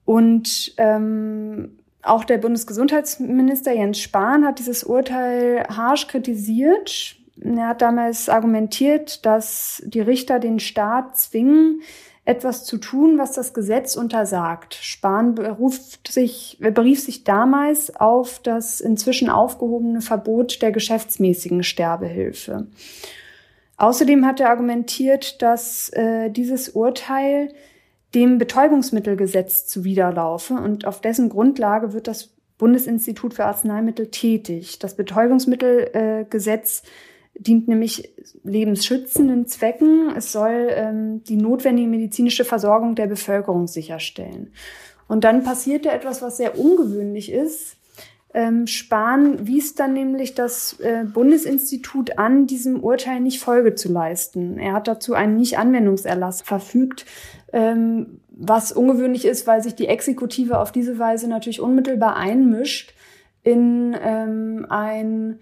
Speaker 3: Und ähm, auch der Bundesgesundheitsminister Jens Spahn hat dieses Urteil harsch kritisiert. Er hat damals argumentiert, dass die Richter den Staat zwingen, etwas zu tun, was das Gesetz untersagt. Spahn beruft sich, berief sich damals auf das inzwischen aufgehobene Verbot der geschäftsmäßigen Sterbehilfe. Außerdem hat er argumentiert, dass äh, dieses Urteil dem Betäubungsmittelgesetz zuwiderlaufe und auf dessen Grundlage wird das Bundesinstitut für Arzneimittel tätig. Das Betäubungsmittelgesetz äh, dient nämlich lebensschützenden Zwecken. Es soll ähm, die notwendige medizinische Versorgung der Bevölkerung sicherstellen. Und dann passierte etwas, was sehr ungewöhnlich ist. Ähm, Spahn wies dann nämlich das äh, Bundesinstitut an, diesem Urteil nicht Folge zu leisten. Er hat dazu einen Nicht-Anwendungserlass verfügt, ähm, was ungewöhnlich ist, weil sich die Exekutive auf diese Weise natürlich unmittelbar einmischt in ähm, ein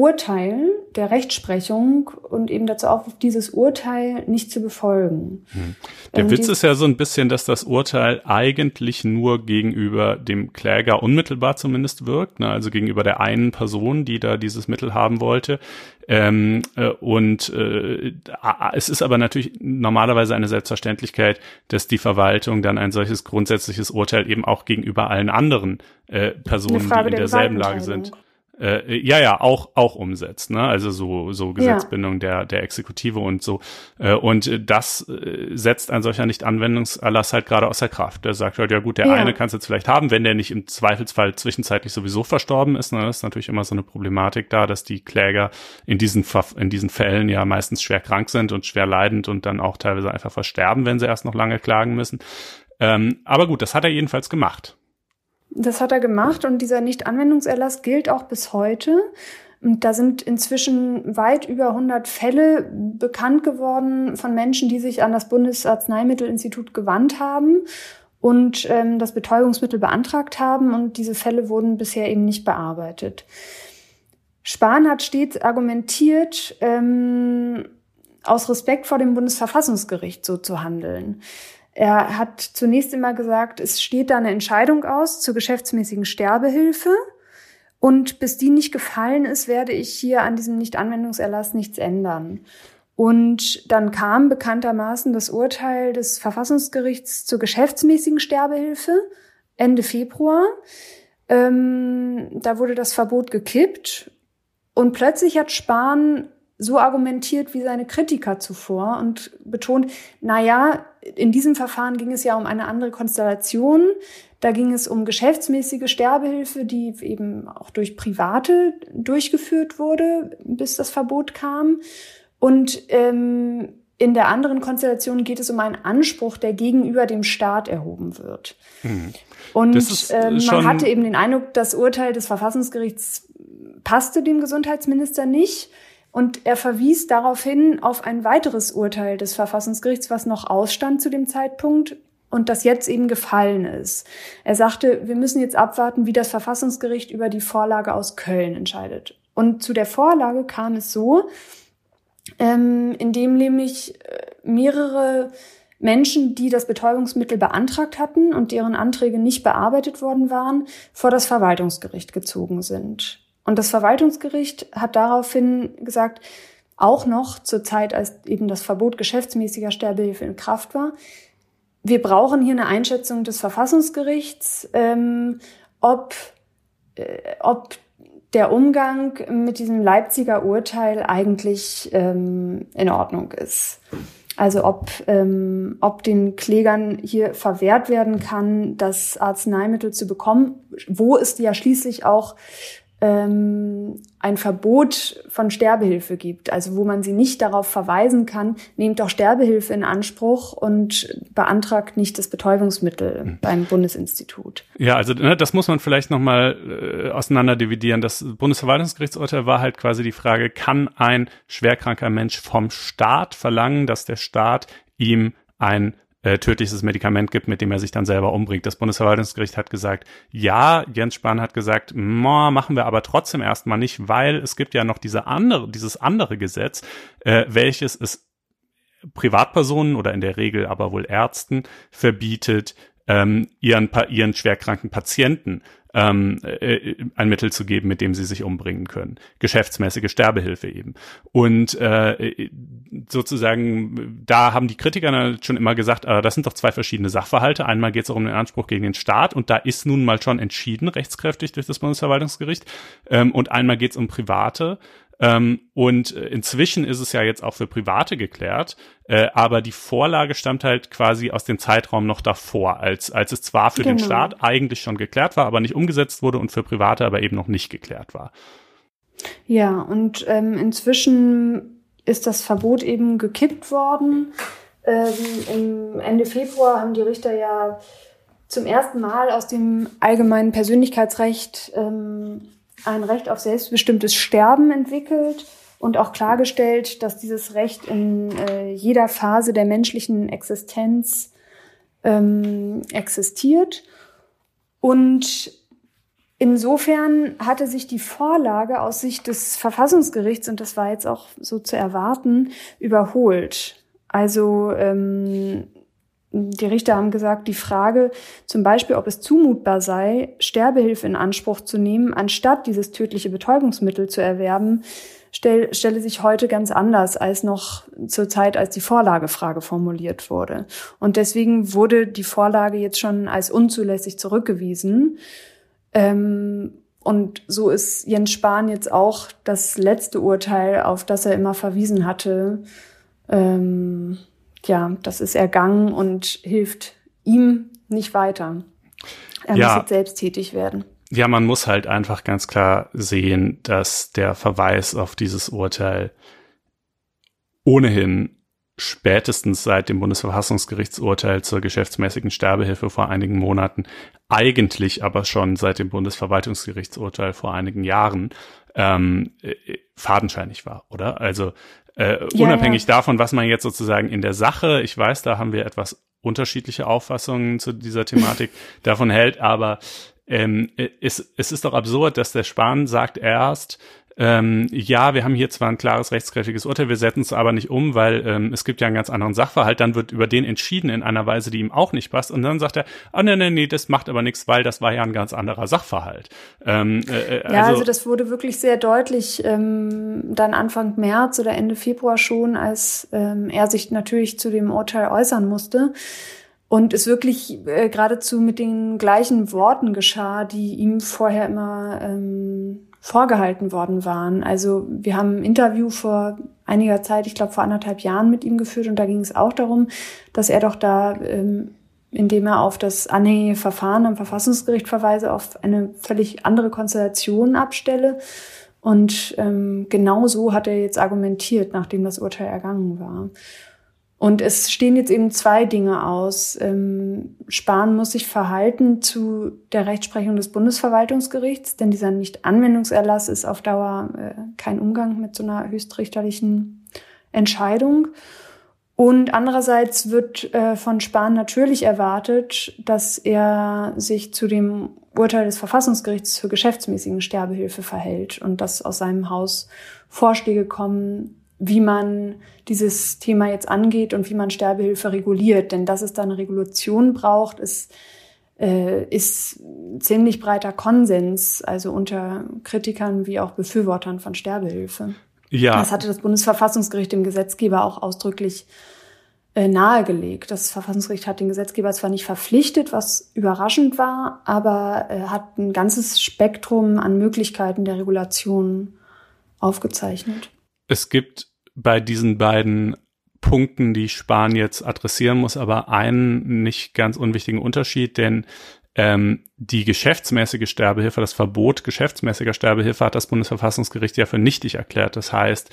Speaker 3: Urteil der Rechtsprechung und eben dazu auf, dieses Urteil nicht zu befolgen.
Speaker 2: Hm. Der ähm, Witz ist ja so ein bisschen, dass das Urteil eigentlich nur gegenüber dem Kläger unmittelbar zumindest wirkt, ne? also gegenüber der einen Person, die da dieses Mittel haben wollte. Ähm, äh, und äh, es ist aber natürlich normalerweise eine Selbstverständlichkeit, dass die Verwaltung dann ein solches grundsätzliches Urteil eben auch gegenüber allen anderen äh, Personen, die in derselben Lage sind, äh, ja, ja, auch, auch umsetzt, ne? Also so, so Gesetzbindung ja. der, der Exekutive und so. Äh, und das äh, setzt ein solcher Nicht-Anwendungserlass halt gerade außer Kraft. Der sagt halt, ja gut, der ja. eine kannst du jetzt vielleicht haben, wenn der nicht im Zweifelsfall zwischenzeitlich sowieso verstorben ist. Ne? Das ist natürlich immer so eine Problematik da, dass die Kläger in diesen, in diesen Fällen ja meistens schwer krank sind und schwer leidend und dann auch teilweise einfach versterben, wenn sie erst noch lange klagen müssen. Ähm, aber gut, das hat er jedenfalls gemacht.
Speaker 3: Das hat er gemacht und dieser Nichtanwendungserlass gilt auch bis heute. Und da sind inzwischen weit über 100 Fälle bekannt geworden von Menschen, die sich an das Bundesarzneimittelinstitut gewandt haben und ähm, das Betäubungsmittel beantragt haben. Und diese Fälle wurden bisher eben nicht bearbeitet. Spahn hat stets argumentiert, ähm, aus Respekt vor dem Bundesverfassungsgericht so zu handeln. Er hat zunächst immer gesagt, es steht da eine Entscheidung aus zur geschäftsmäßigen Sterbehilfe. Und bis die nicht gefallen ist, werde ich hier an diesem Nichtanwendungserlass nichts ändern. Und dann kam bekanntermaßen das Urteil des Verfassungsgerichts zur geschäftsmäßigen Sterbehilfe Ende Februar. Ähm, da wurde das Verbot gekippt und plötzlich hat Spahn so argumentiert wie seine Kritiker zuvor und betont, na ja, in diesem Verfahren ging es ja um eine andere Konstellation. Da ging es um geschäftsmäßige Sterbehilfe, die eben auch durch Private durchgeführt wurde, bis das Verbot kam. Und ähm, in der anderen Konstellation geht es um einen Anspruch, der gegenüber dem Staat erhoben wird. Hm. Und ähm, man hatte eben den Eindruck, das Urteil des Verfassungsgerichts passte dem Gesundheitsminister nicht. Und er verwies daraufhin auf ein weiteres Urteil des Verfassungsgerichts, was noch ausstand zu dem Zeitpunkt und das jetzt eben gefallen ist. Er sagte, wir müssen jetzt abwarten, wie das Verfassungsgericht über die Vorlage aus Köln entscheidet. Und zu der Vorlage kam es so, ähm, indem nämlich äh, mehrere Menschen, die das Betäubungsmittel beantragt hatten und deren Anträge nicht bearbeitet worden waren, vor das Verwaltungsgericht gezogen sind. Und das Verwaltungsgericht hat daraufhin gesagt, auch noch zur Zeit, als eben das Verbot geschäftsmäßiger Sterbehilfe in Kraft war, wir brauchen hier eine Einschätzung des Verfassungsgerichts, ähm, ob, äh, ob der Umgang mit diesem Leipziger Urteil eigentlich ähm, in Ordnung ist. Also ob, ähm, ob den Klägern hier verwehrt werden kann, das Arzneimittel zu bekommen, wo es ja schließlich auch ähm, ein Verbot von Sterbehilfe gibt, also wo man sie nicht darauf verweisen kann, nehmt doch Sterbehilfe in Anspruch und beantragt nicht das Betäubungsmittel mhm. beim Bundesinstitut.
Speaker 2: Ja, also ne, das muss man vielleicht nochmal äh, auseinander dividieren. Das Bundesverwaltungsgerichtsurteil war halt quasi die Frage, kann ein schwerkranker Mensch vom Staat verlangen, dass der Staat ihm ein äh, tödliches Medikament gibt, mit dem er sich dann selber umbringt. Das Bundesverwaltungsgericht hat gesagt, ja, Jens Spahn hat gesagt, machen wir aber trotzdem erstmal nicht, weil es gibt ja noch diese andere, dieses andere Gesetz, äh, welches es Privatpersonen oder in der Regel aber wohl Ärzten verbietet, ähm, ihren, ihren schwerkranken Patienten ähm, äh, ein Mittel zu geben, mit dem sie sich umbringen können. Geschäftsmäßige Sterbehilfe eben. Und äh, sozusagen, da haben die Kritiker schon immer gesagt, äh, das sind doch zwei verschiedene Sachverhalte. Einmal geht es um den Anspruch gegen den Staat und da ist nun mal schon entschieden, rechtskräftig durch das Bundesverwaltungsgericht. Ähm, und einmal geht es um Private. Ähm, und äh, inzwischen ist es ja jetzt auch für Private geklärt, äh, aber die Vorlage stammt halt quasi aus dem Zeitraum noch davor, als, als es zwar für genau. den Staat eigentlich schon geklärt war, aber nicht umgesetzt wurde und für Private aber eben noch nicht geklärt war.
Speaker 3: Ja, und ähm, inzwischen ist das Verbot eben gekippt worden. Ähm, Ende Februar haben die Richter ja zum ersten Mal aus dem allgemeinen Persönlichkeitsrecht ähm, ein Recht auf selbstbestimmtes Sterben entwickelt und auch klargestellt, dass dieses Recht in äh, jeder Phase der menschlichen Existenz ähm, existiert. Und insofern hatte sich die Vorlage aus Sicht des Verfassungsgerichts, und das war jetzt auch so zu erwarten, überholt. Also ähm, die Richter haben gesagt, die Frage zum Beispiel, ob es zumutbar sei, Sterbehilfe in Anspruch zu nehmen, anstatt dieses tödliche Betäubungsmittel zu erwerben, stell, stelle sich heute ganz anders als noch zur Zeit, als die Vorlagefrage formuliert wurde. Und deswegen wurde die Vorlage jetzt schon als unzulässig zurückgewiesen. Ähm, und so ist Jens Spahn jetzt auch das letzte Urteil, auf das er immer verwiesen hatte. Ähm, ja, das ist ergangen und hilft ihm nicht weiter. Er ja. muss jetzt selbst tätig werden.
Speaker 2: Ja, man muss halt einfach ganz klar sehen, dass der Verweis auf dieses Urteil ohnehin spätestens seit dem Bundesverfassungsgerichtsurteil zur geschäftsmäßigen Sterbehilfe vor einigen Monaten, eigentlich aber schon seit dem Bundesverwaltungsgerichtsurteil vor einigen Jahren ähm, äh, fadenscheinig war, oder? Also äh, ja, unabhängig ja. davon, was man jetzt sozusagen in der Sache, ich weiß, da haben wir etwas unterschiedliche Auffassungen zu dieser Thematik davon hält, aber ähm, es, es ist doch absurd, dass der Spahn sagt erst, ähm, ja, wir haben hier zwar ein klares rechtskräftiges Urteil, wir setzen es aber nicht um, weil ähm, es gibt ja einen ganz anderen Sachverhalt, dann wird über den entschieden in einer Weise, die ihm auch nicht passt und dann sagt er, ah nee, nee, nee, das macht aber nichts, weil das war ja ein ganz anderer Sachverhalt.
Speaker 3: Ähm, äh, äh ja, also, also, das wurde wirklich sehr deutlich ähm, dann Anfang März oder Ende Februar schon, als ähm, er sich natürlich zu dem Urteil äußern musste. Und es wirklich äh, geradezu mit den gleichen Worten geschah, die ihm vorher immer ähm, vorgehalten worden waren. Also wir haben ein Interview vor einiger Zeit, ich glaube vor anderthalb Jahren mit ihm geführt und da ging es auch darum, dass er doch da, ähm, indem er auf das anhängige Verfahren am Verfassungsgericht verweise, auf eine völlig andere Konstellation abstelle. Und ähm, genau so hat er jetzt argumentiert, nachdem das Urteil ergangen war. Und es stehen jetzt eben zwei Dinge aus. Ähm, Spahn muss sich verhalten zu der Rechtsprechung des Bundesverwaltungsgerichts, denn dieser Nicht-Anwendungserlass ist auf Dauer äh, kein Umgang mit so einer höchstrichterlichen Entscheidung. Und andererseits wird äh, von Spahn natürlich erwartet, dass er sich zu dem Urteil des Verfassungsgerichts zur geschäftsmäßigen Sterbehilfe verhält und dass aus seinem Haus Vorschläge kommen, wie man dieses Thema jetzt angeht und wie man Sterbehilfe reguliert. Denn dass es da eine Regulation braucht, ist, äh, ist ziemlich breiter Konsens, also unter Kritikern wie auch Befürwortern von Sterbehilfe. Ja. Das hatte das Bundesverfassungsgericht dem Gesetzgeber auch ausdrücklich äh, nahegelegt. Das Verfassungsgericht hat den Gesetzgeber zwar nicht verpflichtet, was überraschend war, aber äh, hat ein ganzes Spektrum an Möglichkeiten der Regulation aufgezeichnet.
Speaker 2: Es gibt bei diesen beiden Punkten, die Spahn jetzt adressieren muss, aber einen nicht ganz unwichtigen Unterschied, denn ähm, die geschäftsmäßige Sterbehilfe, das Verbot geschäftsmäßiger Sterbehilfe hat das Bundesverfassungsgericht ja für nichtig erklärt. Das heißt,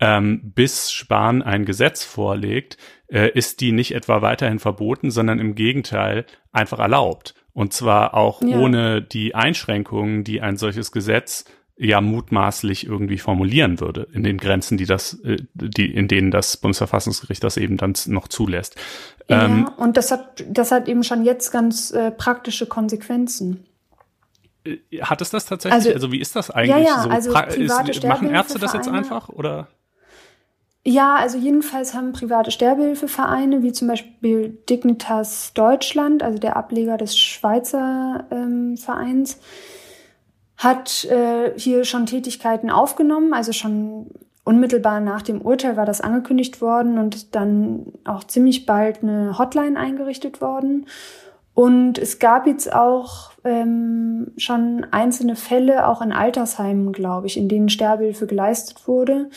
Speaker 2: ähm, bis Spahn ein Gesetz vorlegt, äh, ist die nicht etwa weiterhin verboten, sondern im Gegenteil einfach erlaubt. Und zwar auch ja. ohne die Einschränkungen, die ein solches Gesetz ja mutmaßlich irgendwie formulieren würde in den Grenzen, die das, äh, die in denen das Bundesverfassungsgericht das eben dann noch zulässt.
Speaker 3: Ja, ähm, und das hat das hat eben schon jetzt ganz äh, praktische Konsequenzen.
Speaker 2: Äh, hat es das tatsächlich? Also, also wie ist das eigentlich? Ja,
Speaker 3: ja, so also
Speaker 2: ist, machen Ärzte das jetzt einfach oder?
Speaker 3: Ja, also jedenfalls haben private Sterbehilfevereine, wie zum Beispiel Dignitas Deutschland, also der Ableger des Schweizer ähm, Vereins, hat äh, hier schon Tätigkeiten aufgenommen, also schon unmittelbar nach dem Urteil war das angekündigt worden und dann auch ziemlich bald eine Hotline eingerichtet worden. Und es gab jetzt auch ähm, schon einzelne Fälle, auch in Altersheimen, glaube ich, in denen Sterbehilfe geleistet wurde.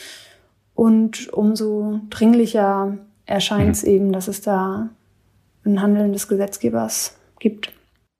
Speaker 3: Und umso dringlicher erscheint es mhm. eben, dass es da ein Handeln des Gesetzgebers gibt.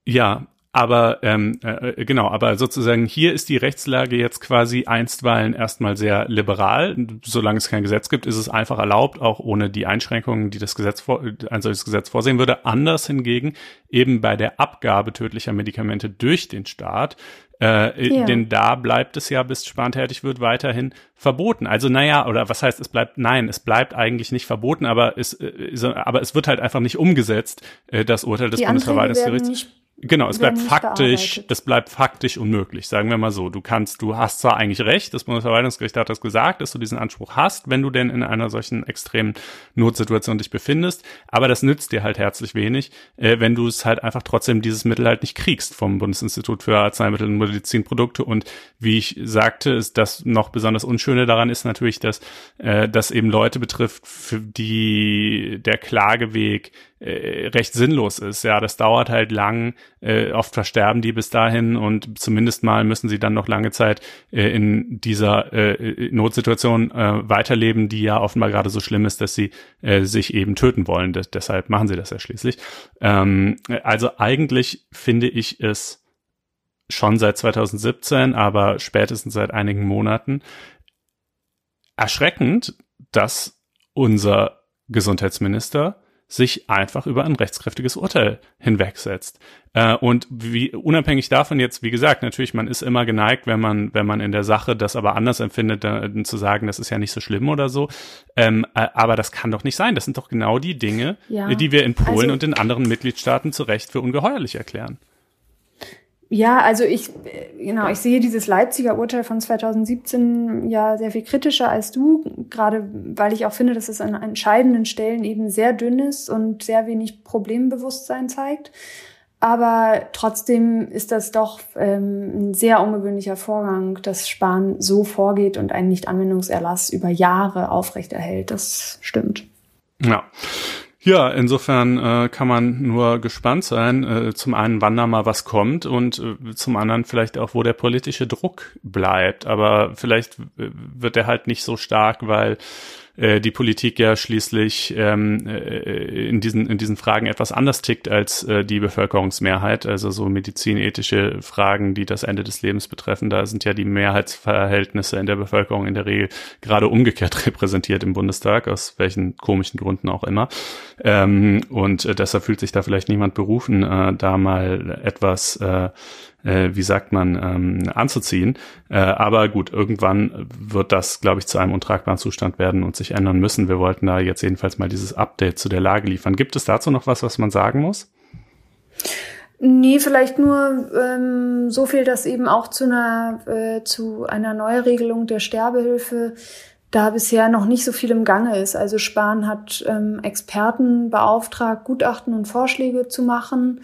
Speaker 2: Ja, aber ähm, äh, äh, genau, aber sozusagen hier ist die Rechtslage jetzt quasi einstweilen erstmal sehr liberal. Solange es kein Gesetz gibt, ist es einfach erlaubt, auch ohne die Einschränkungen, die das Gesetz vor, ein solches Gesetz vorsehen würde. Anders hingegen eben bei der Abgabe tödlicher Medikamente durch den Staat. Äh, ja. Denn da bleibt es ja, bis Spahn tätig wird, weiterhin verboten. Also naja, oder was heißt, es bleibt, nein, es bleibt eigentlich nicht verboten, aber es, äh, aber es wird halt einfach nicht umgesetzt, äh, das Urteil des Bundesverwaltungsgerichts Genau, es bleibt faktisch, es bleibt faktisch unmöglich, sagen wir mal so. Du kannst, du hast zwar eigentlich recht, das Bundesverwaltungsgericht hat das gesagt, dass du diesen Anspruch hast, wenn du denn in einer solchen extremen Notsituation dich befindest, aber das nützt dir halt herzlich wenig, äh, wenn du es halt einfach trotzdem dieses Mittel halt nicht kriegst vom Bundesinstitut für Arzneimittel und Medizinprodukte und wie ich sagte, ist das noch besonders Unschöne daran ist natürlich, dass äh, das eben Leute betrifft, für die der Klageweg äh, recht sinnlos ist. Ja, das dauert halt lang, äh, oft versterben die bis dahin und zumindest mal müssen sie dann noch lange Zeit äh, in dieser äh, Notsituation äh, weiterleben, die ja offenbar gerade so schlimm ist, dass sie äh, sich eben töten wollen. Das, deshalb machen sie das ja schließlich. Ähm, also eigentlich finde ich es schon seit 2017, aber spätestens seit einigen Monaten erschreckend, dass unser Gesundheitsminister sich einfach über ein rechtskräftiges Urteil hinwegsetzt. Äh, und wie, unabhängig davon jetzt, wie gesagt, natürlich, man ist immer geneigt, wenn man, wenn man in der Sache das aber anders empfindet, dann, zu sagen, das ist ja nicht so schlimm oder so. Ähm, äh, aber das kann doch nicht sein. Das sind doch genau die Dinge, ja. die wir in Polen also, und in anderen Mitgliedstaaten zu Recht für ungeheuerlich erklären.
Speaker 3: Ja, also ich, genau, ich sehe dieses Leipziger Urteil von 2017 ja sehr viel kritischer als du, gerade weil ich auch finde, dass es an entscheidenden Stellen eben sehr dünn ist und sehr wenig Problembewusstsein zeigt. Aber trotzdem ist das doch ähm, ein sehr ungewöhnlicher Vorgang, dass Spahn so vorgeht und einen Nichtanwendungserlass über Jahre aufrechterhält. Das stimmt.
Speaker 2: Ja. Ja, insofern äh, kann man nur gespannt sein. Äh, zum einen, wann da mal was kommt und äh, zum anderen vielleicht auch, wo der politische Druck bleibt. Aber vielleicht äh, wird er halt nicht so stark, weil äh, die Politik ja schließlich ähm, äh, in, diesen, in diesen Fragen etwas anders tickt als äh, die Bevölkerungsmehrheit. Also so medizinethische Fragen, die das Ende des Lebens betreffen, da sind ja die Mehrheitsverhältnisse in der Bevölkerung in der Regel gerade umgekehrt repräsentiert im Bundestag, aus welchen komischen Gründen auch immer. Ähm, und äh, deshalb fühlt sich da vielleicht niemand berufen, da mal etwas äh, wie sagt man, ähm, anzuziehen. Äh, aber gut, irgendwann wird das, glaube ich, zu einem untragbaren Zustand werden und sich ändern müssen. Wir wollten da jetzt jedenfalls mal dieses Update zu der Lage liefern. Gibt es dazu noch was, was man sagen muss?
Speaker 3: Nee, vielleicht nur ähm, so viel, dass eben auch zu einer, äh, zu einer Neuregelung der Sterbehilfe da bisher noch nicht so viel im Gange ist. Also Spahn hat ähm, Experten beauftragt, Gutachten und Vorschläge zu machen.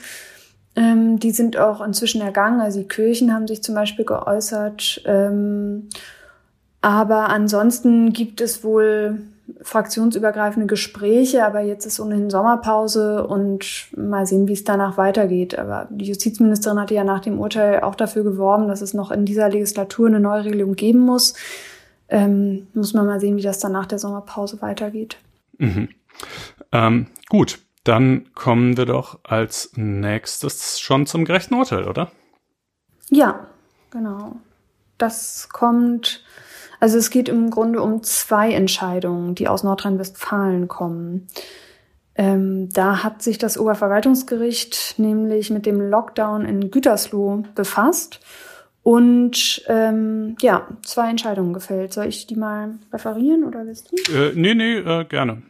Speaker 3: Ähm, die sind auch inzwischen ergangen. Also die Kirchen haben sich zum Beispiel geäußert. Ähm, aber ansonsten gibt es wohl fraktionsübergreifende Gespräche, aber jetzt ist ohnehin Sommerpause und mal sehen, wie es danach weitergeht. Aber die Justizministerin hatte ja nach dem Urteil auch dafür geworben, dass es noch in dieser Legislatur eine Neuregelung geben muss. Ähm, muss man mal sehen, wie das dann nach der Sommerpause weitergeht.
Speaker 2: Mhm. Ähm, gut, dann kommen wir doch als nächstes schon zum gerechten Urteil, oder?
Speaker 3: Ja, genau. Das kommt, also es geht im Grunde um zwei Entscheidungen, die aus Nordrhein-Westfalen kommen. Ähm, da hat sich das Oberverwaltungsgericht nämlich mit dem Lockdown in Gütersloh befasst und ähm, ja, zwei Entscheidungen gefällt. Soll ich die mal referieren oder willst du?
Speaker 2: Äh, nee, nee, äh, gerne.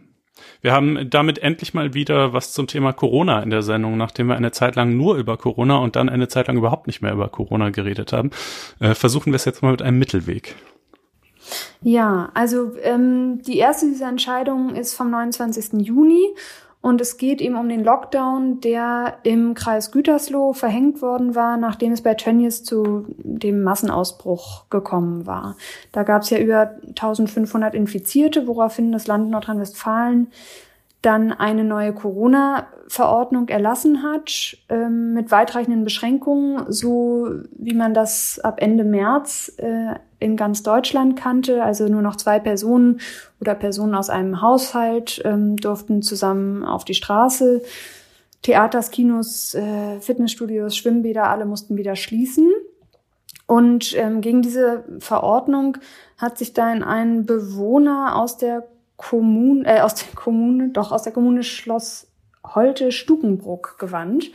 Speaker 2: Wir haben damit endlich mal wieder was zum Thema Corona in der Sendung, nachdem wir eine Zeit lang nur über Corona und dann eine Zeit lang überhaupt nicht mehr über Corona geredet haben. Äh, versuchen wir es jetzt mal mit einem Mittelweg.
Speaker 3: Ja, also ähm, die erste dieser Entscheidungen ist vom 29. Juni und es geht eben um den Lockdown, der im Kreis Gütersloh verhängt worden war, nachdem es bei Tönnies zu dem Massenausbruch gekommen war. Da gab es ja über 1500 Infizierte, woraufhin das Land Nordrhein-Westfalen dann eine neue Corona-Verordnung erlassen hat, ähm, mit weitreichenden Beschränkungen, so wie man das ab Ende März äh, in ganz Deutschland kannte. Also nur noch zwei Personen oder Personen aus einem Haushalt ähm, durften zusammen auf die Straße. Theaters, Kinos, äh, Fitnessstudios, Schwimmbäder, alle mussten wieder schließen. Und ähm, gegen diese Verordnung hat sich dann ein Bewohner aus der Kommune, äh, aus der Kommune, doch aus der Kommune Schloss Holte Stukenbruck gewandt,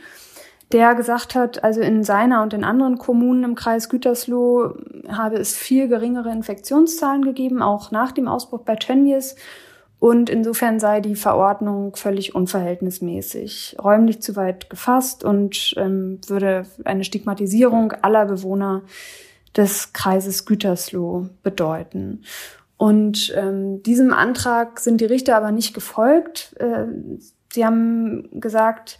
Speaker 3: der gesagt hat, also in seiner und in anderen Kommunen im Kreis Gütersloh habe es viel geringere Infektionszahlen gegeben, auch nach dem Ausbruch bei Tönnies. Und insofern sei die Verordnung völlig unverhältnismäßig, räumlich zu weit gefasst und ähm, würde eine Stigmatisierung aller Bewohner des Kreises Gütersloh bedeuten. Und ähm, diesem Antrag sind die Richter aber nicht gefolgt. Äh, sie haben gesagt,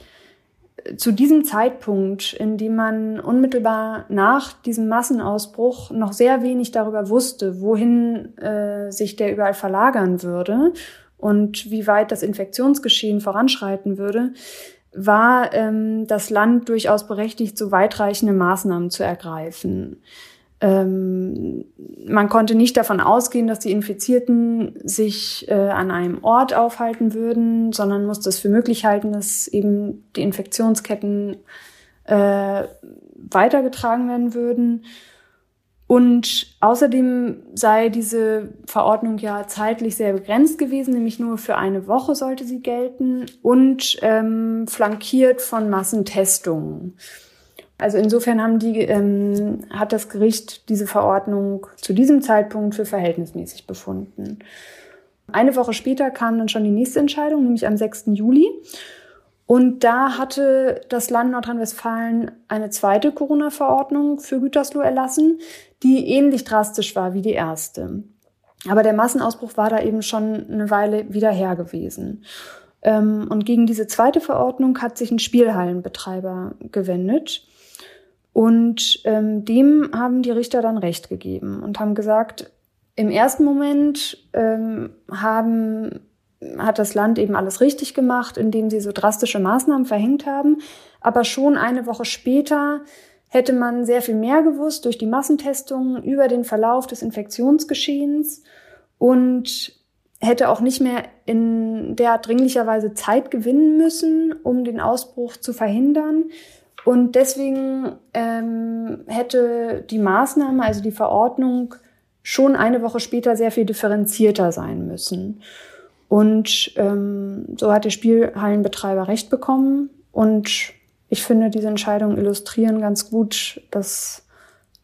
Speaker 3: zu diesem Zeitpunkt, in dem man unmittelbar nach diesem Massenausbruch noch sehr wenig darüber wusste, wohin äh, sich der überall verlagern würde und wie weit das Infektionsgeschehen voranschreiten würde, war ähm, das Land durchaus berechtigt, so weitreichende Maßnahmen zu ergreifen. Ähm, man konnte nicht davon ausgehen, dass die Infizierten sich äh, an einem Ort aufhalten würden, sondern musste es für möglich halten, dass eben die Infektionsketten äh, weitergetragen werden würden. Und außerdem sei diese Verordnung ja zeitlich sehr begrenzt gewesen, nämlich nur für eine Woche sollte sie gelten und ähm, flankiert von Massentestungen. Also insofern haben die, ähm, hat das Gericht diese Verordnung zu diesem Zeitpunkt für verhältnismäßig befunden. Eine Woche später kam dann schon die nächste Entscheidung, nämlich am 6. Juli. Und da hatte das Land Nordrhein-Westfalen eine zweite Corona-Verordnung für Gütersloh erlassen, die ähnlich drastisch war wie die erste. Aber der Massenausbruch war da eben schon eine Weile wieder her gewesen. Ähm, und gegen diese zweite Verordnung hat sich ein Spielhallenbetreiber gewendet. Und ähm, dem haben die Richter dann Recht gegeben und haben gesagt, im ersten Moment ähm, haben, hat das Land eben alles richtig gemacht, indem sie so drastische Maßnahmen verhängt haben. Aber schon eine Woche später hätte man sehr viel mehr gewusst durch die Massentestungen über den Verlauf des Infektionsgeschehens und hätte auch nicht mehr in der dringlicher Weise Zeit gewinnen müssen, um den Ausbruch zu verhindern, und deswegen ähm, hätte die Maßnahme, also die Verordnung, schon eine Woche später sehr viel differenzierter sein müssen. Und ähm, so hat der Spielhallenbetreiber recht bekommen. Und ich finde, diese Entscheidungen illustrieren ganz gut, dass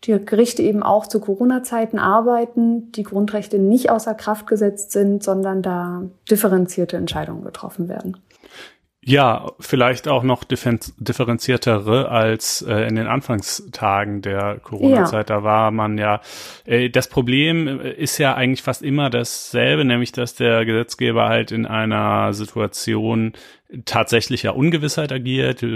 Speaker 3: die Gerichte eben auch zu Corona-Zeiten arbeiten, die Grundrechte nicht außer Kraft gesetzt sind, sondern da differenzierte Entscheidungen getroffen werden.
Speaker 2: Ja, vielleicht auch noch differenziertere als äh, in den Anfangstagen der Corona-Zeit. Ja. Da war man ja, äh, das Problem äh, ist ja eigentlich fast immer dasselbe, nämlich dass der Gesetzgeber halt in einer Situation tatsächlicher Ungewissheit agiert. Äh,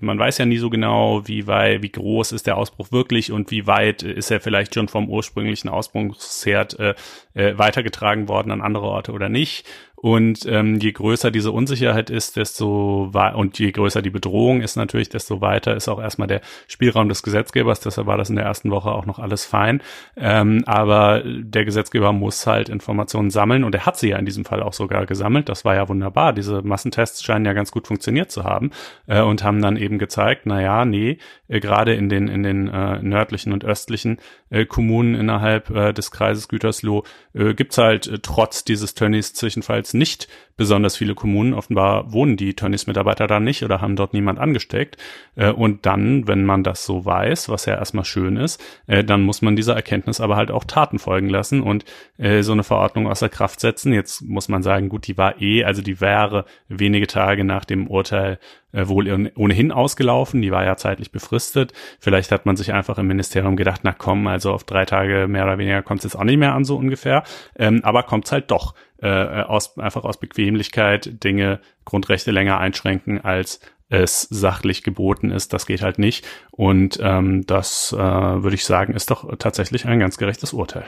Speaker 2: man weiß ja nie so genau, wie weit, wie groß ist der Ausbruch wirklich und wie weit ist er vielleicht schon vom ursprünglichen Ausbruchsherd äh, äh, weitergetragen worden an andere Orte oder nicht. Und ähm, je größer diese Unsicherheit ist, desto und je größer die Bedrohung ist natürlich, desto weiter ist auch erstmal der Spielraum des Gesetzgebers. Deshalb war das in der ersten Woche auch noch alles fein. Ähm, aber der Gesetzgeber muss halt Informationen sammeln und er hat sie ja in diesem Fall auch sogar gesammelt. Das war ja wunderbar. Diese Massentests scheinen ja ganz gut funktioniert zu haben äh, und haben dann eben gezeigt, na ja, nee, äh, gerade in den in den äh, nördlichen und östlichen äh, Kommunen innerhalb äh, des Kreises Gütersloh äh, gibt's halt äh, trotz dieses Tönnies Zwischenfalls nicht besonders viele Kommunen. Offenbar wohnen die Tönnies-Mitarbeiter da nicht oder haben dort niemand angesteckt. Äh, und dann, wenn man das so weiß, was ja erstmal schön ist, äh, dann muss man dieser Erkenntnis aber halt auch Taten folgen lassen und äh, so eine Verordnung außer Kraft setzen. Jetzt muss man sagen, gut, die war eh, also die wäre wenige Tage nach dem Urteil äh, wohl ohnehin ausgelaufen. Die war ja zeitlich befristet. Vielleicht hat man sich einfach im Ministerium gedacht, na komm, also auf drei Tage mehr oder weniger kommt es jetzt auch nicht mehr an, so ungefähr. Ähm, aber kommt es halt doch äh, aus, einfach aus Bequemlichkeit Dinge, Grundrechte länger einschränken, als es sachlich geboten ist. Das geht halt nicht. Und ähm, das äh, würde ich sagen, ist doch tatsächlich ein ganz gerechtes Urteil.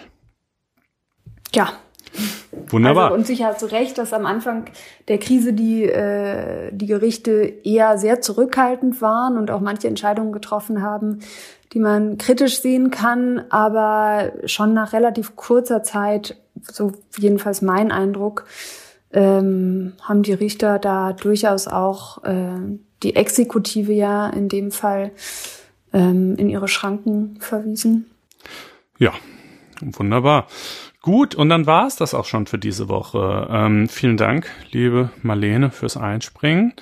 Speaker 3: Ja,
Speaker 2: Wunderbar.
Speaker 3: Also, und sicher hast du recht, dass am Anfang der Krise die, äh, die Gerichte eher sehr zurückhaltend waren und auch manche Entscheidungen getroffen haben, die man kritisch sehen kann, aber schon nach relativ kurzer Zeit, so jedenfalls mein Eindruck, ähm, haben die Richter da durchaus auch äh, die Exekutive ja in dem Fall ähm, in ihre Schranken verwiesen.
Speaker 2: Ja, wunderbar. Gut, und dann war es das auch schon für diese Woche. Ähm, vielen Dank, liebe Marlene, fürs Einspringen.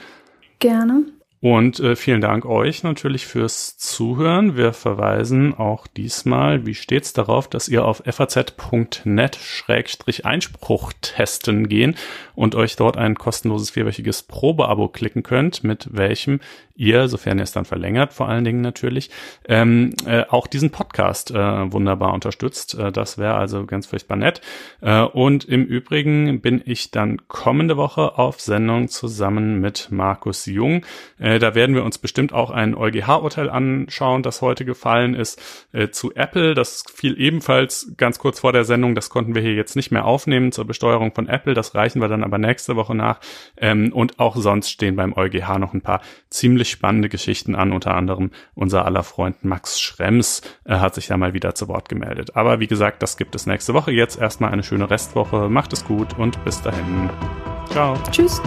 Speaker 3: Gerne.
Speaker 2: Und äh, vielen Dank euch natürlich fürs Zuhören. Wir verweisen auch diesmal, wie stets, darauf, dass ihr auf faz.net-einspruch testen gehen und euch dort ein kostenloses vierwöchiges Probeabo klicken könnt, mit welchem ihr, sofern ihr es dann verlängert, vor allen Dingen natürlich, ähm, äh, auch diesen Podcast äh, wunderbar unterstützt. Äh, das wäre also ganz furchtbar nett. Äh, und im Übrigen bin ich dann kommende Woche auf Sendung zusammen mit Markus Jung. Äh, da werden wir uns bestimmt auch ein EuGH-Urteil anschauen, das heute gefallen ist, äh, zu Apple. Das fiel ebenfalls ganz kurz vor der Sendung. Das konnten wir hier jetzt nicht mehr aufnehmen zur Besteuerung von Apple. Das reichen wir dann aber nächste Woche nach. Ähm, und auch sonst stehen beim EuGH noch ein paar ziemlich spannende Geschichten an. Unter anderem unser aller Freund Max Schrems äh, hat sich da mal wieder zu Wort gemeldet. Aber wie gesagt, das gibt es nächste Woche. Jetzt erstmal eine schöne Restwoche. Macht es gut und bis dahin. Ciao.
Speaker 3: Tschüss.